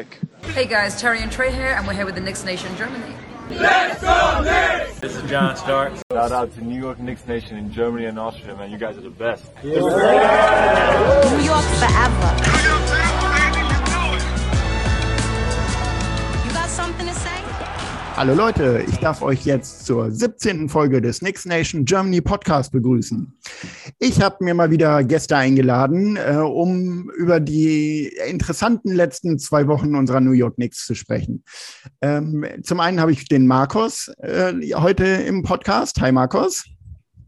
Nick. Hey guys, Terry and Trey here, and we're here with the Knicks Nation Germany. Let's go Knicks! This is John Stark. Shout out to New York Knicks Nation in Germany and Austria, man. You guys are the best. New York forever. Hallo Leute, ich darf euch jetzt zur 17. Folge des Knicks Nation Germany Podcast begrüßen. Ich habe mir mal wieder Gäste eingeladen, äh, um über die interessanten letzten zwei Wochen unserer New York Knicks zu sprechen. Ähm, zum einen habe ich den Markus äh, heute im Podcast. Hi Markus.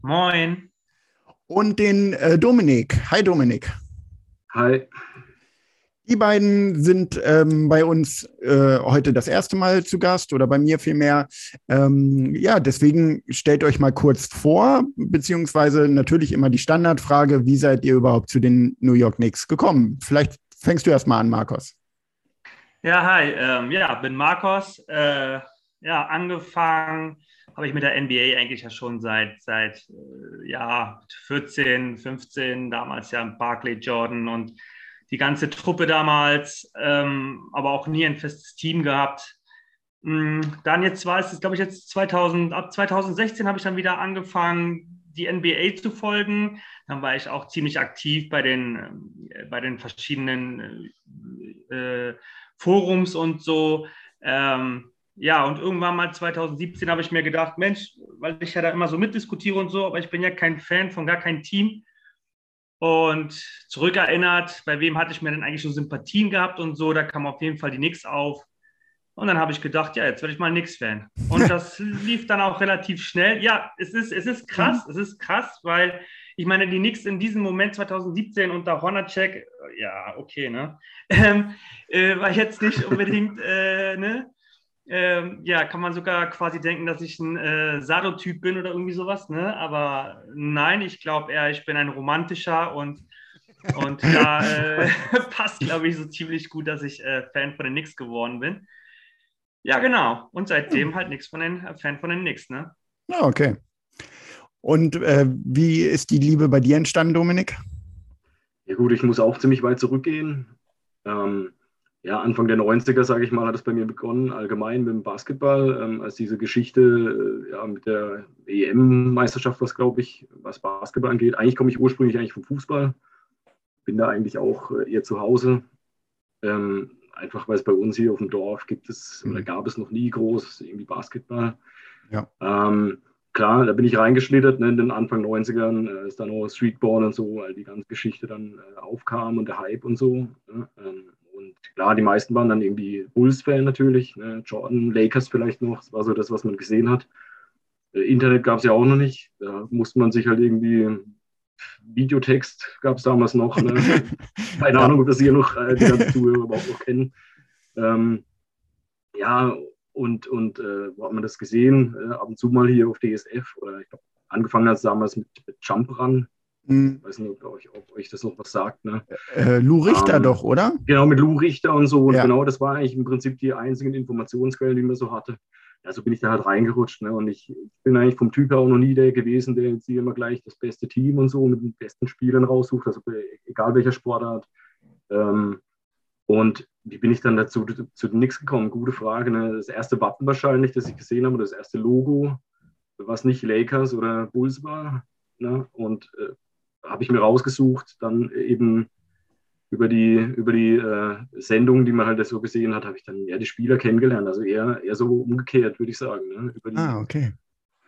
Moin. Und den äh, Dominik. Hi Dominik. Hi. Die beiden sind ähm, bei uns äh, heute das erste Mal zu Gast oder bei mir vielmehr. Ähm, ja, deswegen stellt euch mal kurz vor, beziehungsweise natürlich immer die Standardfrage, wie seid ihr überhaupt zu den New York Knicks gekommen? Vielleicht fängst du erst mal an, Markus. Ja, hi, ähm, ja, bin Markus. Äh, ja, angefangen habe ich mit der NBA eigentlich ja schon seit, seit äh, ja, 14, 15, damals ja Barclay Jordan und die ganze Truppe damals, ähm, aber auch nie ein festes Team gehabt. Mm, dann jetzt war es, glaube ich, jetzt 2000, ab 2016 habe ich dann wieder angefangen, die NBA zu folgen. Dann war ich auch ziemlich aktiv bei den, äh, bei den verschiedenen äh, Forums und so. Ähm, ja, und irgendwann mal 2017 habe ich mir gedacht, Mensch, weil ich ja da immer so mitdiskutiere und so, aber ich bin ja kein Fan von gar keinem Team und zurückerinnert, bei wem hatte ich mir denn eigentlich so Sympathien gehabt und so, da kam auf jeden Fall die Nix auf. Und dann habe ich gedacht, ja, jetzt werde ich mal Nix-Fan. Und das lief dann auch relativ schnell. Ja, es ist, es ist krass, es ist krass, weil ich meine, die Nix in diesem Moment 2017 unter Hornacek, ja, okay, ne, ähm, äh, war jetzt nicht unbedingt, äh, ne, ähm, ja, kann man sogar quasi denken, dass ich ein äh, Sado-Typ bin oder irgendwie sowas, ne? Aber nein, ich glaube eher, ich bin ein romantischer und, und da äh, passt, glaube ich, so ziemlich gut, dass ich äh, Fan von den Knicks geworden bin. Ja, genau. Und seitdem halt nichts von den äh, Fan von den Knicks, ne? Ja, okay. Und äh, wie ist die Liebe bei dir entstanden, Dominik? Ja gut, ich muss auch ziemlich weit zurückgehen. Ähm, ja, Anfang der 90er, sage ich mal, hat es bei mir begonnen, allgemein mit dem Basketball, ähm, als diese Geschichte äh, ja, mit der EM-Meisterschaft, was glaube ich, was Basketball angeht. Eigentlich komme ich ursprünglich eigentlich vom Fußball, bin da eigentlich auch äh, eher zu Hause. Ähm, einfach weil es bei uns hier auf dem Dorf gibt es mhm. oder gab es noch nie groß irgendwie Basketball. Ja. Ähm, klar, da bin ich reingeschlittert ne, in den Anfang 90ern, äh, als dann auch Streetball und so, all die ganze Geschichte dann äh, aufkam und der Hype und so. Ne, ähm, und klar, die meisten waren dann irgendwie Bulls-Fan natürlich, ne? Jordan, Lakers vielleicht noch, das war so das, was man gesehen hat. Äh, Internet gab es ja auch noch nicht, da musste man sich halt irgendwie, Videotext gab es damals noch, ne? keine Ahnung, ob das hier noch äh, die ganzen Zuhörer überhaupt noch kennen. Ähm, ja, und, und äh, wo hat man das gesehen? Äh, ab und zu mal hier auf DSF oder ich glaube, angefangen hat es damals mit, mit Jump Run, hm. Ich weiß nicht, ob euch, ob euch, das noch was sagt. Ne? Äh, Lou Richter ähm, doch, oder? Genau, mit Lou Richter und so. Und ja. genau, das war eigentlich im Prinzip die einzigen Informationsquellen, die man so hatte. Also bin ich da halt reingerutscht. Ne? Und ich bin eigentlich vom Typ her auch noch nie der gewesen, der jetzt hier immer gleich das beste Team und so mit den besten Spielern raussucht, also egal welcher Sportart. Ähm, und wie bin ich dann dazu zu nichts gekommen? Gute Frage. Ne? Das erste Wappen wahrscheinlich, das ich gesehen habe, das erste Logo, was nicht Lakers oder Bulls war. Ne? Und äh, habe ich mir rausgesucht, dann eben über die, über die äh, Sendung, die man halt so gesehen hat, habe ich dann eher die Spieler kennengelernt. Also eher, eher so umgekehrt, würde ich sagen. Ne? Die, ah, okay.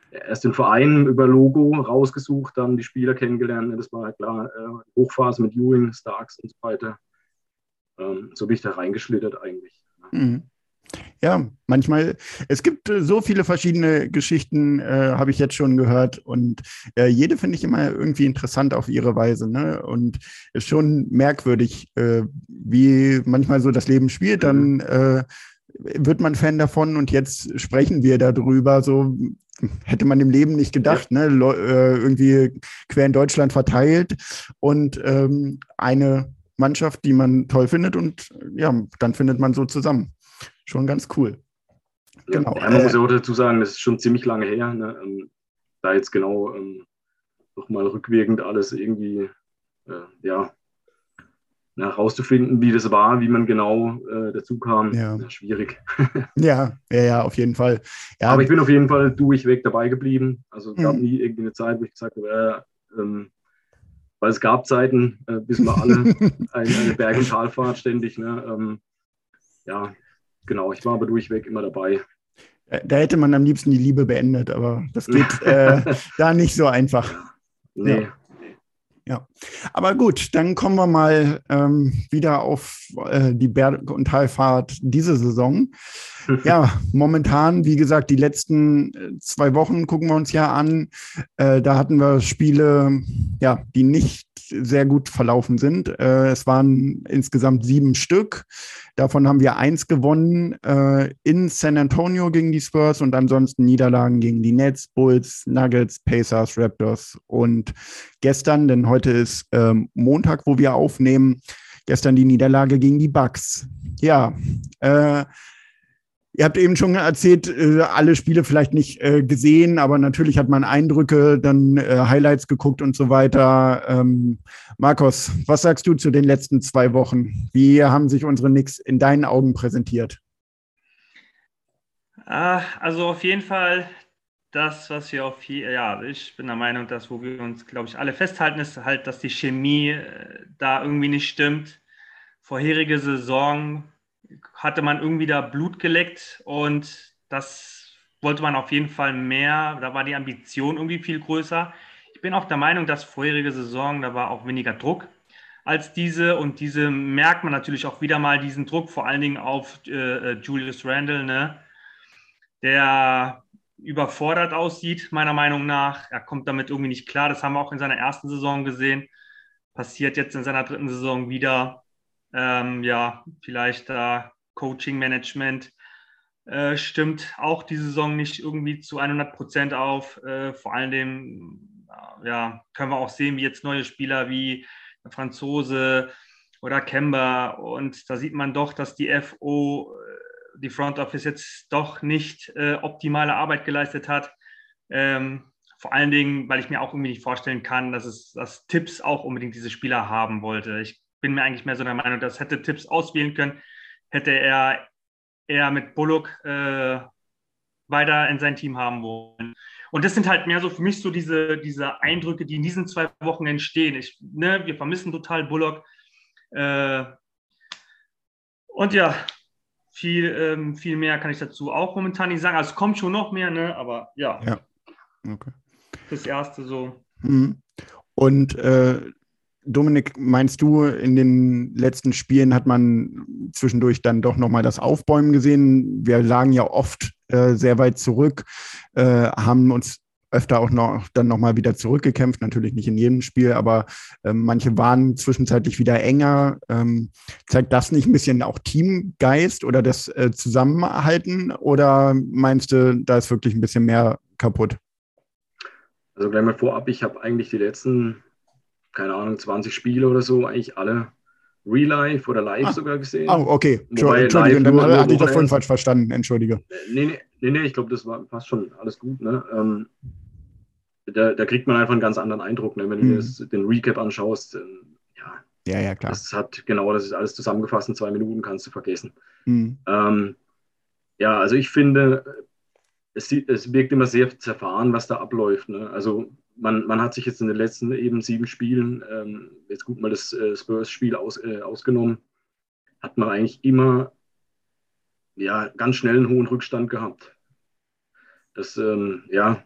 Erst den Verein über Logo rausgesucht, dann die Spieler kennengelernt. Das war halt klar, äh, Hochphase mit Ewing, Starks und so weiter. Ähm, so bin ich da reingeschlittert eigentlich. Ne? Mhm. Ja, manchmal, es gibt äh, so viele verschiedene Geschichten, äh, habe ich jetzt schon gehört. Und äh, jede finde ich immer irgendwie interessant auf ihre Weise. Ne? Und ist schon merkwürdig, äh, wie manchmal so das Leben spielt. Dann äh, wird man Fan davon und jetzt sprechen wir darüber. So hätte man im Leben nicht gedacht, ja. ne? Äh, irgendwie quer in Deutschland verteilt und ähm, eine Mannschaft, die man toll findet und ja, dann findet man so zusammen schon ganz cool. Genau. Ja, man muss ja auch dazu sagen, das ist schon ziemlich lange her. Ne? Ähm, da jetzt genau ähm, nochmal rückwirkend alles irgendwie, äh, ja, na, rauszufinden, wie das war, wie man genau äh, dazu kam, Ja. na, schwierig. Ja, ja, ja, auf jeden Fall. Ja, Aber ich bin auf jeden Fall durchweg dabei geblieben. Also es gab Mhm. nie irgendwie eine Zeit, wo ich gesagt habe, äh, ähm, weil es gab Zeiten, äh, wissen wir alle, eine, eine Berg- und Talfahrt ständig. Ne? Ähm, ja, genau, ich war aber durchweg immer dabei. da hätte man am liebsten die Liebe beendet, aber das geht äh, da nicht so einfach. Nee, Aber gut, dann kommen wir mal ähm, wieder auf äh, die Berg- und Talfahrt diese Saison. Ja, momentan, wie gesagt, die letzten äh, zwei Wochen gucken wir uns ja an. Äh, da hatten wir Spiele, ja, die nicht sehr gut verlaufen sind. Äh, es waren insgesamt sieben Stück. Davon haben wir eins gewonnen äh, in San Antonio gegen die Spurs und ansonsten Niederlagen gegen die Nets, Bulls, Nuggets, Pacers, Raptors und gestern, denn heute ist ähm, Montag, wo wir aufnehmen, gestern die Niederlage gegen die Bucks. Ja, äh, Ihr habt eben schon erzählt, äh, alle Spiele vielleicht nicht äh, gesehen, aber natürlich hat man Eindrücke, dann äh, Highlights geguckt und so weiter. Ähm, Markus, was sagst du zu den letzten zwei Wochen? Wie haben sich unsere Knicks in deinen Augen präsentiert? Ah, also auf jeden Fall das, was wir auf je, ja, ich bin der Meinung, dass wo wir uns, glaube ich, alle festhalten, ist halt, dass die Chemie äh, da irgendwie nicht stimmt. Vorherige Saison hatte man irgendwie da Blut geleckt und das wollte man auf jeden Fall mehr. Da war die Ambition irgendwie viel größer. Ich bin auch der Meinung, dass vorherige Saison, da war auch weniger Druck als diese und diese merkt man natürlich auch wieder mal diesen Druck, vor allen Dingen auf äh, Julius Randle, ne? der überfordert aussieht, meiner Meinung nach. Er kommt damit irgendwie nicht klar. Das haben wir auch in seiner ersten Saison gesehen. Passiert jetzt in seiner dritten Saison wieder. Ähm, ja, vielleicht da Coaching Management äh, stimmt auch die Saison nicht irgendwie zu 100 Prozent auf. Äh, vor allen Dingen, ja, können wir auch sehen, wie jetzt neue Spieler wie der Franzose oder Kemba. Und da sieht man doch, dass die FO die Front Office jetzt doch nicht äh, optimale Arbeit geleistet hat. Ähm, vor allen Dingen, weil ich mir auch irgendwie nicht vorstellen kann, dass es dass Tipps auch unbedingt diese Spieler haben wollte. Ich bin mir eigentlich mehr so der Meinung, dass hätte Tipps auswählen können, hätte er eher mit Bullock äh, weiter in sein Team haben wollen. Und das sind halt mehr so für mich so diese, diese Eindrücke, die in diesen zwei Wochen entstehen. Ich, ne, wir vermissen total Bullock. Äh, und ja, viel, ähm, viel mehr kann ich dazu auch momentan nicht sagen. Also es kommt schon noch mehr, ne? aber ja. Ja. Okay. Das erste so. Mhm. Und äh, Dominik, meinst du, in den letzten Spielen hat man zwischendurch dann doch nochmal das Aufbäumen gesehen? Wir lagen ja oft äh, sehr weit zurück, äh, haben uns öfter auch noch dann nochmal wieder zurückgekämpft, natürlich nicht in jedem Spiel, aber äh, manche waren zwischenzeitlich wieder enger. Ähm, zeigt das nicht ein bisschen auch Teamgeist oder das äh, Zusammenhalten oder meinst du, da ist wirklich ein bisschen mehr kaputt? Also gleich mal vorab, ich habe eigentlich die letzten, keine Ahnung, 20 Spiele oder so, eigentlich alle Real Life oder Live Ah. sogar gesehen. Oh, okay. Wobei Entschuldige, dann hatte ich das vorhin falsch verstanden. Entschuldige. Nee, nee, nee, nee ich glaube, das war fast schon alles gut. Ne? Ähm, da, da kriegt man einfach einen ganz anderen Eindruck, ne? wenn du Mhm. dir das, den Recap anschaust. Ja, Ja, ja, klar. das hat genau, das ist alles zusammengefasst in zwei Minuten, kannst du vergessen. Hm. Ähm, ja, also ich finde, es, es wirkt immer sehr zerfahren, was da abläuft. Ne? Also man, man hat sich jetzt in den letzten eben sieben Spielen, ähm, jetzt gut mal das äh, Spurs-Spiel aus, äh, ausgenommen, hat man eigentlich immer ja, ganz schnell einen hohen Rückstand gehabt. Das, ähm, ja,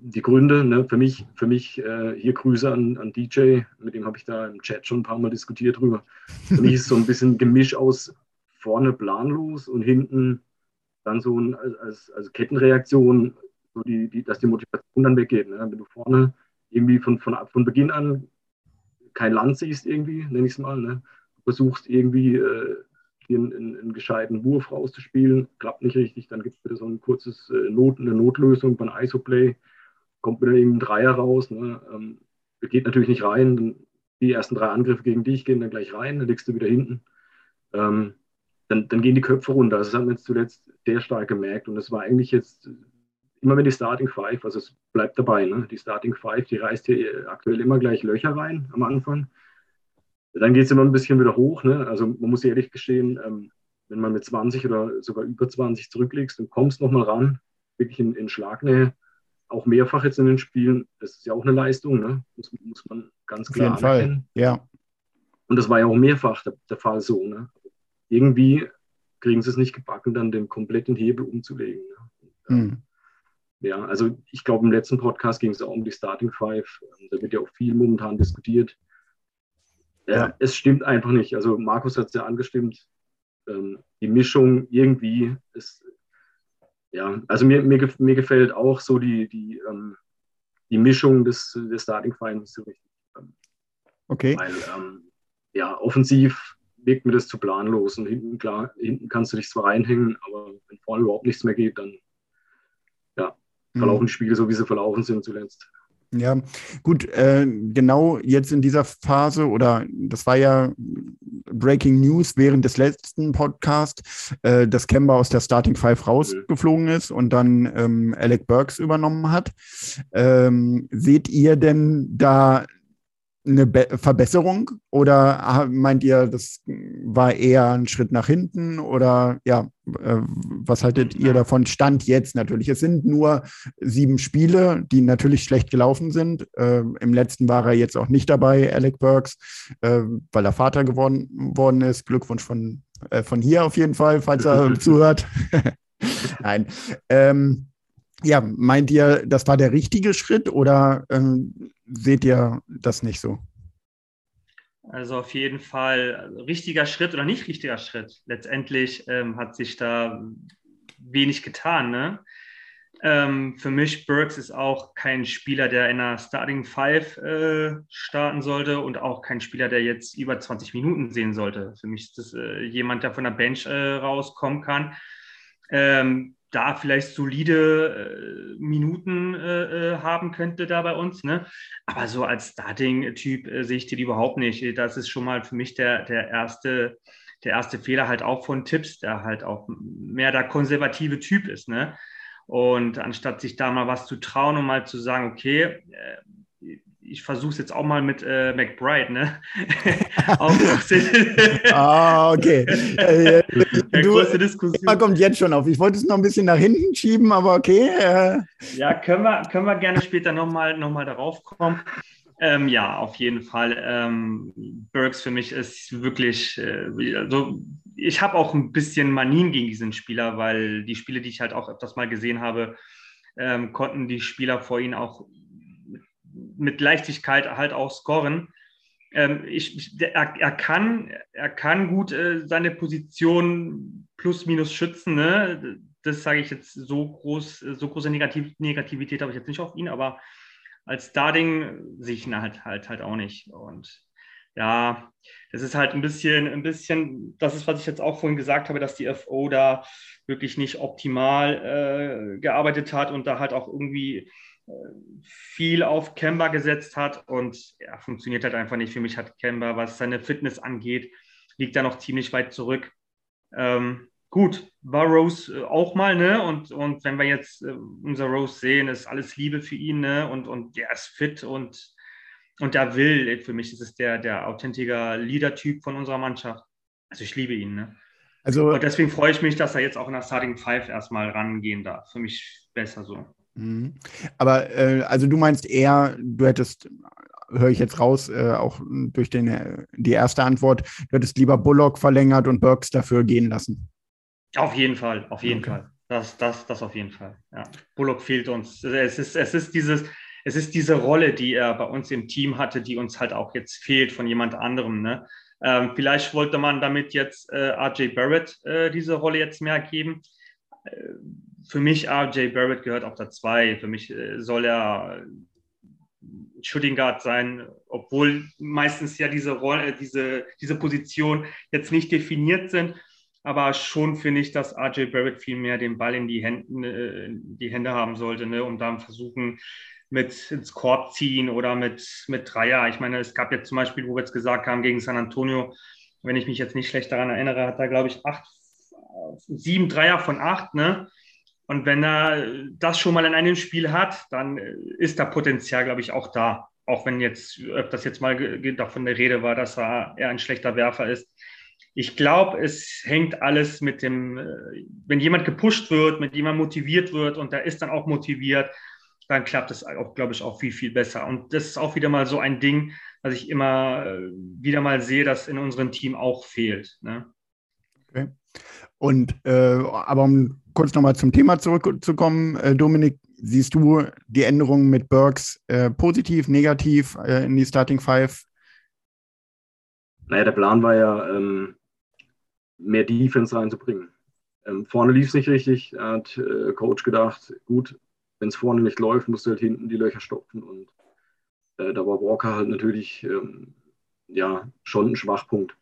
die Gründe, ne, für mich, für mich äh, hier Grüße an, an DJ, mit dem habe ich da im Chat schon ein paar Mal diskutiert drüber. Für mich ist so ein bisschen Gemisch aus vorne planlos und hinten dann so ein, als, als Kettenreaktion, so die, die, dass die Motivation dann weggeht. Ne? Wenn du vorne irgendwie von, von, von Beginn an kein Land siehst, irgendwie, nenne ich es mal, ne? du versuchst irgendwie äh, einen, einen, einen gescheiten Wurf rauszuspielen, klappt nicht richtig, dann gibt es wieder so ein kurzes äh, Not, eine Notlösung beim ISO-Play, kommt wieder eben ein Dreier raus, ne? ähm, geht natürlich nicht rein, dann die ersten drei Angriffe gegen dich gehen dann gleich rein, dann liegst du wieder hinten. Ähm, dann, dann gehen die Köpfe runter. Das haben wir jetzt zuletzt sehr stark gemerkt. Und das war eigentlich jetzt immer wenn die Starting Five, also es bleibt dabei, ne? die Starting Five, die reißt hier aktuell immer gleich Löcher rein am Anfang. dann geht es immer ein bisschen wieder hoch. Ne? Also man muss ehrlich gestehen, ähm, wenn man mit 20 oder sogar über 20 zurücklegst und kommst nochmal ran, wirklich in, in Schlagnähe, auch mehrfach jetzt in den Spielen, das ist ja auch eine Leistung, ne? muss, muss man ganz klar Auf jeden Fall, ja. Und das war ja auch mehrfach der, der Fall so. Ne? Irgendwie kriegen sie es nicht gebacken, dann den kompletten Hebel umzulegen. Ne? Mhm. Ja, also ich glaube, im letzten Podcast ging es auch um die Starting Five. Da wird ja auch viel momentan diskutiert. Ja, ja. Es stimmt einfach nicht. Also Markus hat es ja angestimmt. Ähm, die Mischung irgendwie ist, ja, also mir, mir, mir gefällt auch so die, die, ähm, die Mischung des, des Starting nicht so richtig. Okay. Weil, ähm, ja, offensiv wirkt mir das zu planlos und hinten, klar, hinten kannst du dich zwar reinhängen, aber wenn vorne überhaupt nichts mehr geht, dann ja, verlaufen mhm. die Spiele so, wie sie verlaufen sind zuletzt. Ja, gut, äh, genau jetzt in dieser Phase oder das war ja Breaking News während des letzten Podcasts, äh, dass Kemba aus der Starting Five rausgeflogen ist und dann ähm, Alec Burks übernommen hat. Ähm, seht ihr denn da eine Be Verbesserung oder meint ihr, das war eher ein Schritt nach hinten oder ja, äh, was haltet ihr davon? Stand jetzt natürlich. Es sind nur sieben Spiele, die natürlich schlecht gelaufen sind. Äh, Im letzten war er jetzt auch nicht dabei, Alec Burks, äh, weil er Vater geworden worden ist. Glückwunsch von, äh, von hier auf jeden Fall, falls er zuhört. Nein. Ähm, ja, meint ihr, das war der richtige Schritt oder ähm, seht ihr das nicht so? Also auf jeden Fall richtiger Schritt oder nicht richtiger Schritt. Letztendlich ähm, hat sich da wenig getan. Ne? Ähm, für mich, Burks ist auch kein Spieler, der in einer Starting Five äh, starten sollte und auch kein Spieler, der jetzt über 20 Minuten sehen sollte. Für mich ist das äh, jemand, der von der Bench äh, rauskommen kann. Ähm, da vielleicht solide äh, Minuten äh, äh, haben könnte da bei uns. Ne? Aber so als Starting-Typ äh, sehe ich den überhaupt nicht. Das ist schon mal für mich der, der, erste, der erste Fehler halt auch von Tipps, der halt auch mehr der konservative Typ ist. Ne? Und anstatt sich da mal was zu trauen und mal zu sagen, okay, äh, ich versuche es jetzt auch mal mit äh, McBride, ne? ah, okay. Äh, du, große Diskussion. kommt jetzt schon auf. Ich wollte es noch ein bisschen nach hinten schieben, aber okay. Äh. Ja, können wir, können wir gerne später nochmal noch mal darauf kommen. Ähm, ja, auf jeden Fall. Ähm, Burks für mich ist wirklich, äh, also ich habe auch ein bisschen Manien gegen diesen Spieler, weil die Spiele, die ich halt auch öfters mal gesehen habe, ähm, konnten die Spieler vor ihnen auch mit Leichtigkeit halt auch scoren. Ähm, ich, er, er, kann, er kann gut äh, seine Position plus minus schützen. Ne? Das sage ich jetzt so groß, so große Negativ Negativität habe ich jetzt nicht auf ihn, aber als Starting sehe ich ihn halt, halt, halt auch nicht. Und ja, das ist halt ein bisschen, ein bisschen, das ist, was ich jetzt auch vorhin gesagt habe, dass die FO da wirklich nicht optimal äh, gearbeitet hat und da halt auch irgendwie viel auf Kemba gesetzt hat und ja, funktioniert halt einfach nicht. Für mich hat Kemba, was seine Fitness angeht, liegt da noch ziemlich weit zurück. Ähm, gut, war Rose äh, auch mal, ne? Und, und wenn wir jetzt äh, unser Rose sehen, ist alles Liebe für ihn, ne? Und, und der ist fit und, und der will. Für mich ist es der, der authentische Leader-Typ von unserer Mannschaft. Also ich liebe ihn, ne? Also, und deswegen freue ich mich, dass er jetzt auch in der Starting Five erstmal rangehen darf. Für mich besser so. Mhm. Aber äh, also du meinst eher, du hättest, höre ich jetzt raus, äh, auch durch den, äh, die erste Antwort, du hättest lieber Bullock verlängert und Burks dafür gehen lassen. Auf jeden Fall, auf jeden okay. Fall. Das, das, das auf jeden Fall. Ja. Bullock fehlt uns. Es ist, es ist dieses, es ist diese Rolle, die er bei uns im Team hatte, die uns halt auch jetzt fehlt von jemand anderem. Ne? Ähm, vielleicht wollte man damit jetzt äh, RJ Barrett äh, diese Rolle jetzt mehr geben. Äh, für mich RJ Barrett gehört auf der 2. Für mich äh, soll er Shooting Guard sein, obwohl meistens ja diese Rolle, diese, diese Position jetzt nicht definiert sind. Aber schon finde ich, dass RJ Barrett viel mehr den Ball in die, Hände, äh, die Hände haben sollte, ne, um dann versuchen, mit ins Korb ziehen oder mit, mit Dreier. Ich meine, es gab jetzt zum Beispiel, wo wir jetzt gesagt haben, gegen San Antonio, wenn ich mich jetzt nicht schlecht daran erinnere, hat er, glaube ich, acht, sieben Dreier von acht, ne? Und wenn er das schon mal in einem Spiel hat, dann ist da Potenzial, glaube ich, auch da. auch wenn jetzt öfters jetzt mal davon der Rede war, dass er eher ein schlechter Werfer ist. Ich glaube, es hängt alles mit dem, äh, wenn jemand gepusht wird, mit jemand motiviert wird und der ist dann auch motiviert, dann klappt es auch, glaube ich, auch viel, viel besser. Und das ist auch wieder mal so ein Ding, was ich immer äh, wieder mal sehe, dass in unserem Team auch fehlt. Ne? Okay. Und äh, aber um kurz nochmal zum Thema zurückzukommen, äh, Dominik, siehst du die Änderungen mit Burks äh, positiv, negativ äh, in die Starting Five? Naja, der Plan war ja, ähm, mehr Defense reinzubringen. Ähm, vorne lief es nicht richtig. Er hat äh, Coach gedacht, gut, wenn es vorne nicht läuft, musst du halt hinten die Löcher stopfen. Und äh, da war Walker halt natürlich ähm, ja, schon ein Schwachpunkt.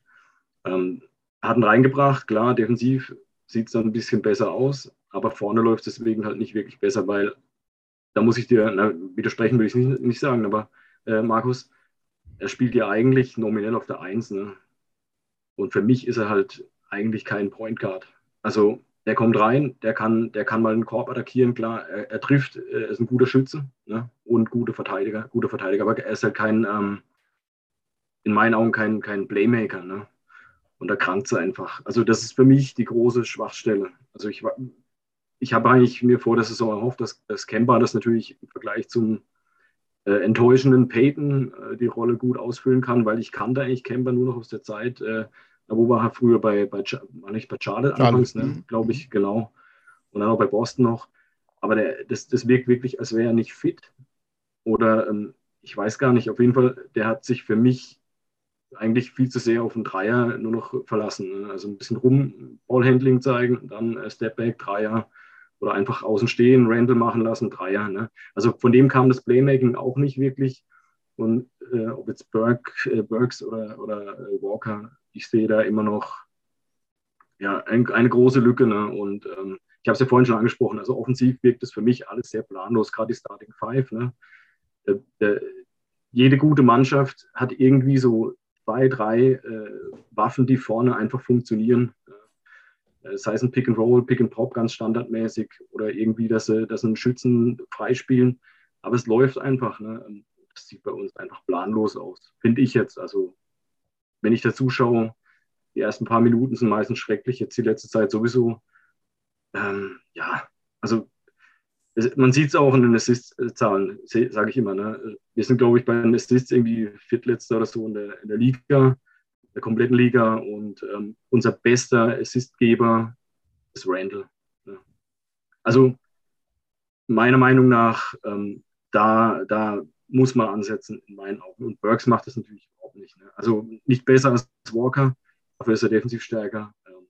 Ähm, hat ihn reingebracht, klar, defensiv sieht es dann ein bisschen besser aus, aber vorne läuft es deswegen halt nicht wirklich besser, weil da muss ich dir, na, widersprechen will ich nicht, nicht sagen, aber äh, Markus, er spielt ja eigentlich nominell auf der Eins. Ne? Und für mich ist er halt eigentlich kein Point Guard. Also der kommt rein, der kann, der kann mal einen Korb attackieren, klar, er, er trifft, er ist ein guter Schütze ne? und gute Verteidiger, guter Verteidiger, aber er ist halt kein, ähm, in meinen Augen kein, kein Playmaker. Ne? Und da krankt sie einfach. Also das ist für mich die große Schwachstelle. Also ich, ich habe eigentlich mir vor der Saison erhofft, dass, dass Kemba das natürlich im Vergleich zum äh, enttäuschenden Peyton äh, die Rolle gut ausfüllen kann, weil ich kannte eigentlich Kemba nur noch aus der Zeit, äh, wo war er früher bei, bei, war nicht bei Charlotte anfangs, ne? Mhm. glaube ich, genau. Und dann auch bei Boston noch. Aber der, das, das wirkt wirklich, als wäre er nicht fit. Oder ähm, ich weiß gar nicht, auf jeden Fall, der hat sich für mich eigentlich viel zu sehr auf den Dreier nur noch verlassen. Ne? Also ein bisschen rum, Ballhandling zeigen, dann äh, Stepback, Dreier oder einfach außen stehen, Randall machen lassen, Dreier. Ne? Also von dem kam das Playmaking auch nicht wirklich. Und äh, ob jetzt Burke, äh, Burks oder, oder äh, Walker, ich sehe da immer noch ja, ein, eine große Lücke. Ne? Und ähm, ich habe es ja vorhin schon angesprochen, also offensiv wirkt es für mich alles sehr planlos, gerade die Starting Five. Ne? Jede gute Mannschaft hat irgendwie so zwei, drei äh, Waffen, die vorne einfach funktionieren. Äh, sei es ein Pick and Roll, Pick and Pop ganz standardmäßig oder irgendwie, dass sie, dass sie einen Schützen freispielen. Aber es läuft einfach. Ne? Das sieht bei uns einfach planlos aus, finde ich jetzt. Also, wenn ich da zuschaue, die ersten paar Minuten sind meistens schrecklich, jetzt die letzte Zeit sowieso. Ähm, ja, also man sieht es auch in den Assist-Zahlen, sage ich immer. Ne? Wir sind, glaube ich, bei den Assists irgendwie Viertletzter oder so in der, in der Liga, der kompletten Liga. Und ähm, unser bester Assistgeber ist Randall. Ne? Also meiner Meinung nach, ähm, da, da muss man ansetzen, in meinen Augen. Und Burks macht das natürlich überhaupt nicht. Ne? Also nicht besser als Walker, dafür ist er defensiv stärker. Ähm,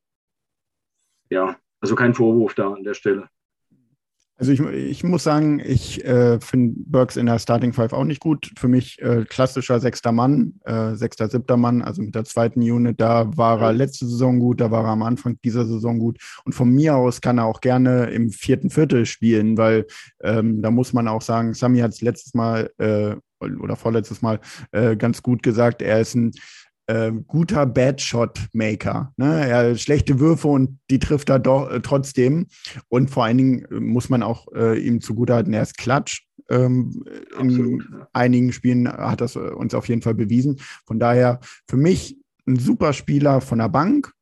ja, also kein Vorwurf da an der Stelle. Also ich, ich muss sagen, ich äh, finde Burks in der Starting Five auch nicht gut. Für mich äh, klassischer sechster Mann, äh, sechster, siebter Mann, also mit der zweiten Unit, da war er letzte Saison gut, da war er am Anfang dieser Saison gut. Und von mir aus kann er auch gerne im vierten Viertel spielen, weil ähm, da muss man auch sagen, Sami hat es letztes Mal äh, oder vorletztes Mal äh, ganz gut gesagt, er ist ein äh, guter Bad-Shot-Maker. Ne? Er hat schlechte Würfe und die trifft er doch äh, trotzdem. Und vor allen Dingen äh, muss man auch äh, ihm zugutehalten, er ist Klatsch. Ähm, in einigen Spielen hat das äh, uns auf jeden Fall bewiesen. Von daher für mich ein super Spieler von der Bank.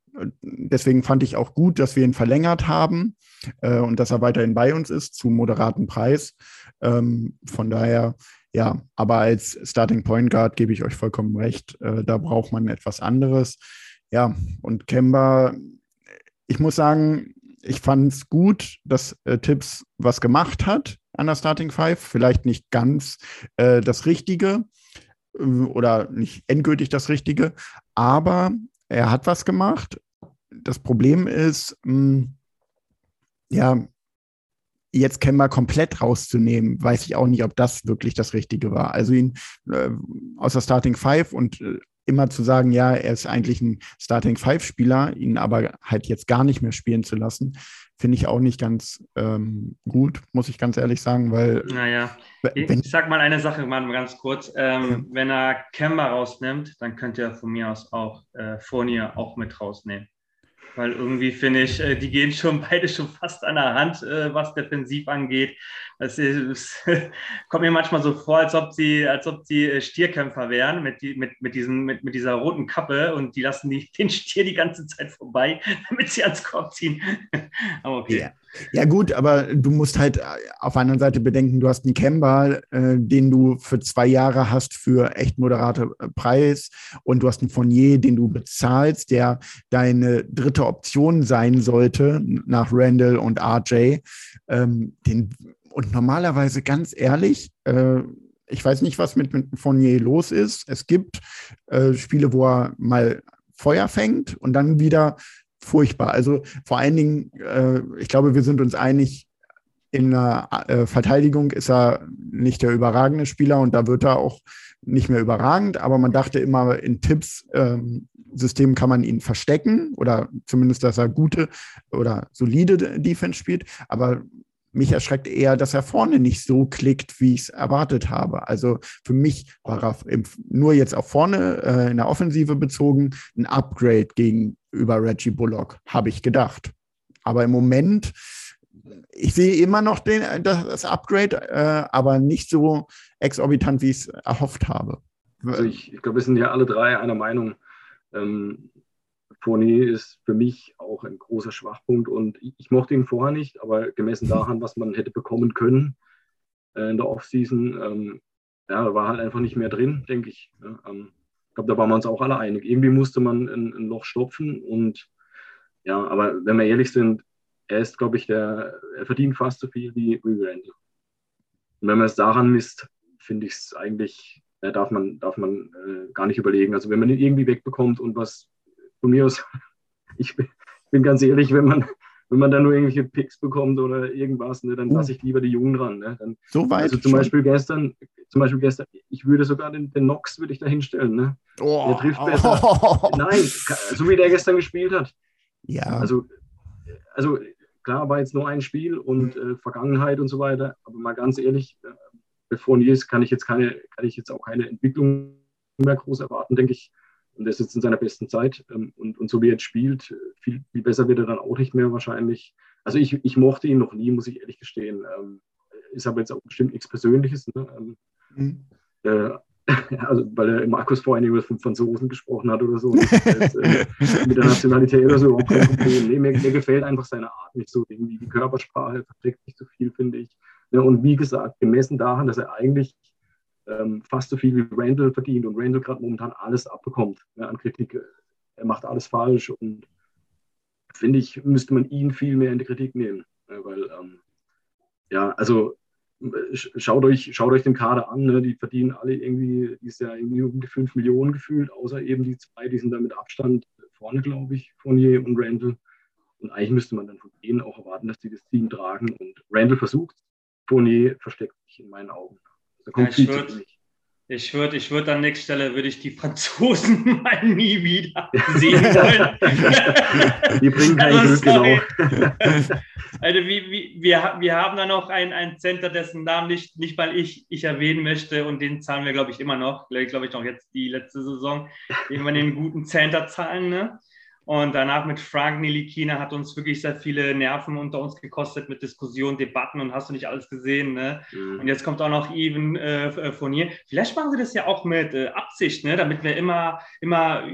Deswegen fand ich auch gut, dass wir ihn verlängert haben äh, und dass er weiterhin bei uns ist zu moderaten Preis. Ähm, von daher ja, aber als Starting Point Guard gebe ich euch vollkommen recht. Äh, da braucht man etwas anderes. Ja, und Kemba, ich muss sagen, ich fand es gut, dass äh, Tipps was gemacht hat an der Starting Five. Vielleicht nicht ganz äh, das Richtige äh, oder nicht endgültig das Richtige, aber er hat was gemacht. Das Problem ist, mh, hm, ja, jetzt Kemba komplett rauszunehmen, weiß ich auch nicht, ob das wirklich das Richtige war. Also ihn äh, aus der Starting Five und äh, immer zu sagen, ja, er ist eigentlich ein Starting Five Spieler, ihn aber halt jetzt gar nicht mehr spielen zu lassen, finde ich auch nicht ganz ähm, gut, muss ich ganz ehrlich sagen, weil. Naja, wenn, ich sag mal eine Sache mal ganz kurz. Ähm, ja. Wenn er Kemba rausnimmt, dann könnte er von mir aus auch äh, Fournier auch mit rausnehmen. Weil irgendwie finde ich, äh, die gehen schon beide schon fast an der Hand, äh, was defensiv angeht. Es, kommt mir manchmal so vor, als ob sie, als ob sie äh, Stierkämpfer wären mit, mit, mit, diesen, mit, mit dieser roten Kappe und die lassen die, den Stier die ganze Zeit vorbei, damit sie ans Korb ziehen. aber okay. Ja. Ja. gut, aber du musst halt auf der anderen Seite bedenken, du hast einen Kemba, äh, den du für zwei Jahre hast für echt moderate Preis und du hast einen Fournier, den du bezahlst, der deine dritte Option sein sollte nach Randall und RJ. Ähm, den und normalerweise, ganz ehrlich, äh, ich weiß nicht, was mit, mit Fournier los ist. Es gibt äh, Spiele, wo er mal Feuer fängt und dann wieder furchtbar. Also vor allen Dingen, äh, ich glaube, wir sind uns einig, in der äh, Verteidigung ist er nicht der überragende Spieler und da wird er auch nicht mehr überragend, aber man dachte immer, in Tipps ähm, System kann man ihn verstecken oder zumindest, dass er gute oder solide Defense spielt. Aber mich erschreckt eher, dass er vorne nicht so klickt, wie ich es erwartet habe. Also für mich war er nur jetzt auf vorne äh, in der Offensive bezogen ein Upgrade gegenüber Reggie Bullock, habe ich gedacht. Aber im Moment, ich sehe immer noch den, das Upgrade, äh, aber nicht so exorbitant, wie ich es erhofft habe. Also ich, ich glaube, wir sind ja alle drei einer Meinung. Ähm, Fournier ist für mich auch ein großer Schwachpunkt und ich, ich, mochte ihn vorher nicht, aber gemessen daran, was man hätte bekommen können äh, in der Offseason, ähm, ja, war halt einfach nicht mehr drin, denke ich. Ja, ähm, ich glaube, da waren wir uns auch alle einig. Irgendwie musste man ein, ein, Loch stopfen und ja, aber wenn wir ehrlich sind, er ist, glaube ich, der, er verdient fast so viel wie, wie Randall. Und wenn man es daran misst, finde ich es eigentlich, ja, darf man, darf man äh, gar nicht überlegen. Also wenn man ihn irgendwie wegbekommt und was von mir aus, ich bin, ganz ehrlich, wenn man, wenn man da nur irgendwelche Picks bekommt oder irgendwas, ne, dann lasse ich lieber die Jungen ran. Ne? Dann, so weit. Also zum schon. Beispiel gestern, zum Beispiel gestern, ich würde sogar den, den Nox würde ich da hinstellen. Ne? Oh. Der trifft besser. Oh. Nein, so wie der gestern gespielt hat. Ja. Also, also klar war jetzt nur ein Spiel und äh, Vergangenheit und so weiter, aber mal ganz ehrlich, äh, bevor Nils kann ich jetzt keine, kann ich jetzt auch keine Entwicklung mehr groß erwarten, denke ich. Und er ist jetzt in seiner besten Zeit. Ähm, und, und so wie er jetzt spielt, viel, viel besser wird er dann auch nicht mehr wahrscheinlich. Also ich, ich mochte ihn noch nie, muss ich ehrlich gestehen. Ähm, ist aber jetzt auch bestimmt nichts Persönliches. Ne? Ähm, mhm. Äh, also, weil er Markus vorhin über von Franzosen gesprochen hat oder so. Jetzt, äh, mit der Nationalität oder so. Nee, mir, mir, gefällt einfach seine Art nicht so. Irgendwie die Körpersprache verträgt nicht so viel, finde ich. Ja, und wie gesagt, gemessen daran, dass er eigentlich ähm, fast so viel wie Randall verdient und Randall gerade momentan alles abbekommt ja, an Kritik. Er macht alles falsch und finde ich, müsste man ihn viel mehr in die Kritik nehmen. Ja, weil, ähm, ja, also schaut euch, schaut euch den Kader an, ne? die verdienen alle irgendwie, die ist ja irgendwie um die 5 Millionen gefühlt, außer eben die zwei, die sind da mit Abstand vorne, glaube ich, Fournier und Randall. Und eigentlich müsste man dann von denen auch erwarten, dass die das Team tragen. Und Randall versucht, Fournier versteckt sich in meinen Augen. Ja, ich würde ich würd, ich würd an nächster Stelle würde ich die Franzosen mal nie wieder sehen wollen. die bringen kein also, Glück, genau. also wie, wie, wir, wir haben da noch ein, ein Center, dessen Namen nicht, nicht mal ich, ich erwähnen möchte und den zahlen wir, glaube ich, immer noch. Glaube ich, noch jetzt die letzte Saison, den wir den guten Center zahlen. Ne? Und danach mit Frank Nilikina hat uns wirklich sehr viele Nerven unter uns gekostet mit Diskussionen, Debatten und hast du nicht alles gesehen. Ne? Mhm. Und jetzt kommt auch noch Even äh, äh, von hier. Vielleicht machen sie das ja auch mit äh, Absicht, ne? damit wir immer, immer,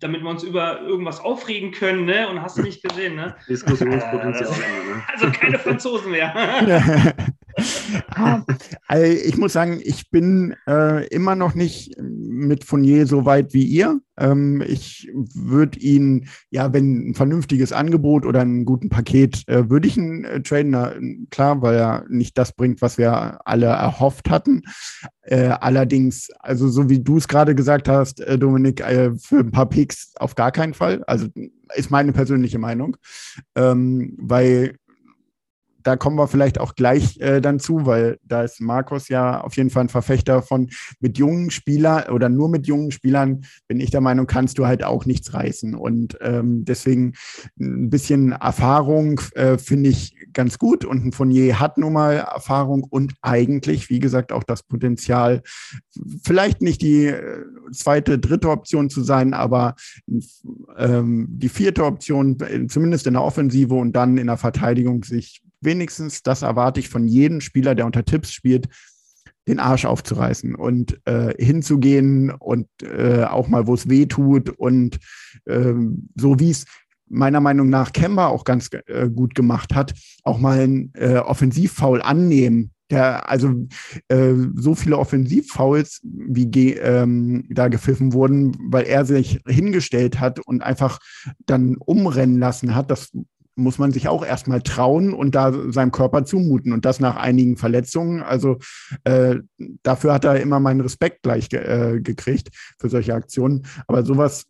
damit wir uns über irgendwas aufregen können. Ne? Und hast du nicht gesehen. Ne? Diskussionspotenzial. Äh, also keine Franzosen mehr. also ich muss sagen, ich bin äh, immer noch nicht mit Fournier so weit wie ihr. Ähm, ich würde ihn, ja, wenn ein vernünftiges Angebot oder ein guten Paket, äh, würde ich ihn äh, traden. Klar, weil er nicht das bringt, was wir alle erhofft hatten. Äh, allerdings, also so wie du es gerade gesagt hast, äh, Dominik, äh, für ein paar Picks auf gar keinen Fall. Also ist meine persönliche Meinung, ähm, weil da kommen wir vielleicht auch gleich äh, dann zu, weil da ist Markus ja auf jeden Fall ein Verfechter von mit jungen Spielern oder nur mit jungen Spielern bin ich der Meinung, kannst du halt auch nichts reißen. Und ähm, deswegen ein bisschen Erfahrung äh, finde ich ganz gut und ein Fournier hat nun mal Erfahrung und eigentlich, wie gesagt, auch das Potenzial, vielleicht nicht die äh, zweite, dritte Option zu sein, aber ähm, die vierte Option, zumindest in der Offensive und dann in der Verteidigung sich wenigstens, das erwarte ich von jedem Spieler, der unter Tipps spielt, den Arsch aufzureißen und äh, hinzugehen und äh, auch mal, wo es weh tut und ähm, so wie es meiner Meinung nach Kemba auch ganz äh, gut gemacht hat, auch mal einen äh, Offensivfoul annehmen. Der, also äh, so viele Offensivfouls, wie ähm, da gepfiffen wurden, weil er sich hingestellt hat und einfach dann umrennen lassen hat, das muss man sich auch erstmal trauen und da seinem Körper zumuten. Und das nach einigen Verletzungen. Also äh, dafür hat er immer meinen Respekt gleich ge äh, gekriegt für solche Aktionen. Aber sowas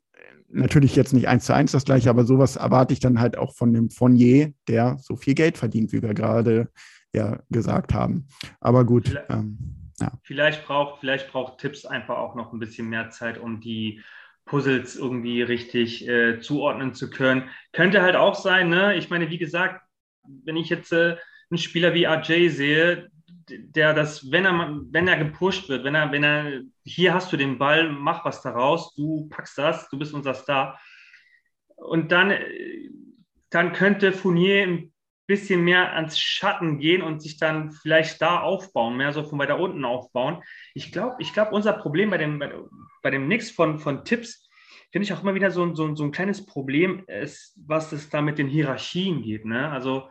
natürlich jetzt nicht eins zu eins das gleiche, aber sowas erwarte ich dann halt auch von dem Fournier, der so viel Geld verdient, wie wir gerade ja gesagt haben. Aber gut. Vielleicht, ähm, ja. vielleicht braucht vielleicht braucht Tipps einfach auch noch ein bisschen mehr Zeit, um die Puzzles irgendwie richtig äh, zuordnen zu können. Könnte halt auch sein, ne? Ich meine, wie gesagt, wenn ich jetzt äh, einen Spieler wie RJ sehe, der das, wenn er, wenn er gepusht wird, wenn er, wenn er, hier hast du den Ball, mach was daraus, du packst das, du bist unser Star. Und dann, dann könnte Fournier ein bisschen mehr ans Schatten gehen und sich dann vielleicht da aufbauen, mehr so von weiter unten aufbauen. Ich glaube, ich glaube, unser Problem bei dem, bei, bei dem Nix von, von Tipps, finde ich auch immer wieder so, so, so ein kleines Problem, ist, was es da mit den Hierarchien geht. Ne? Also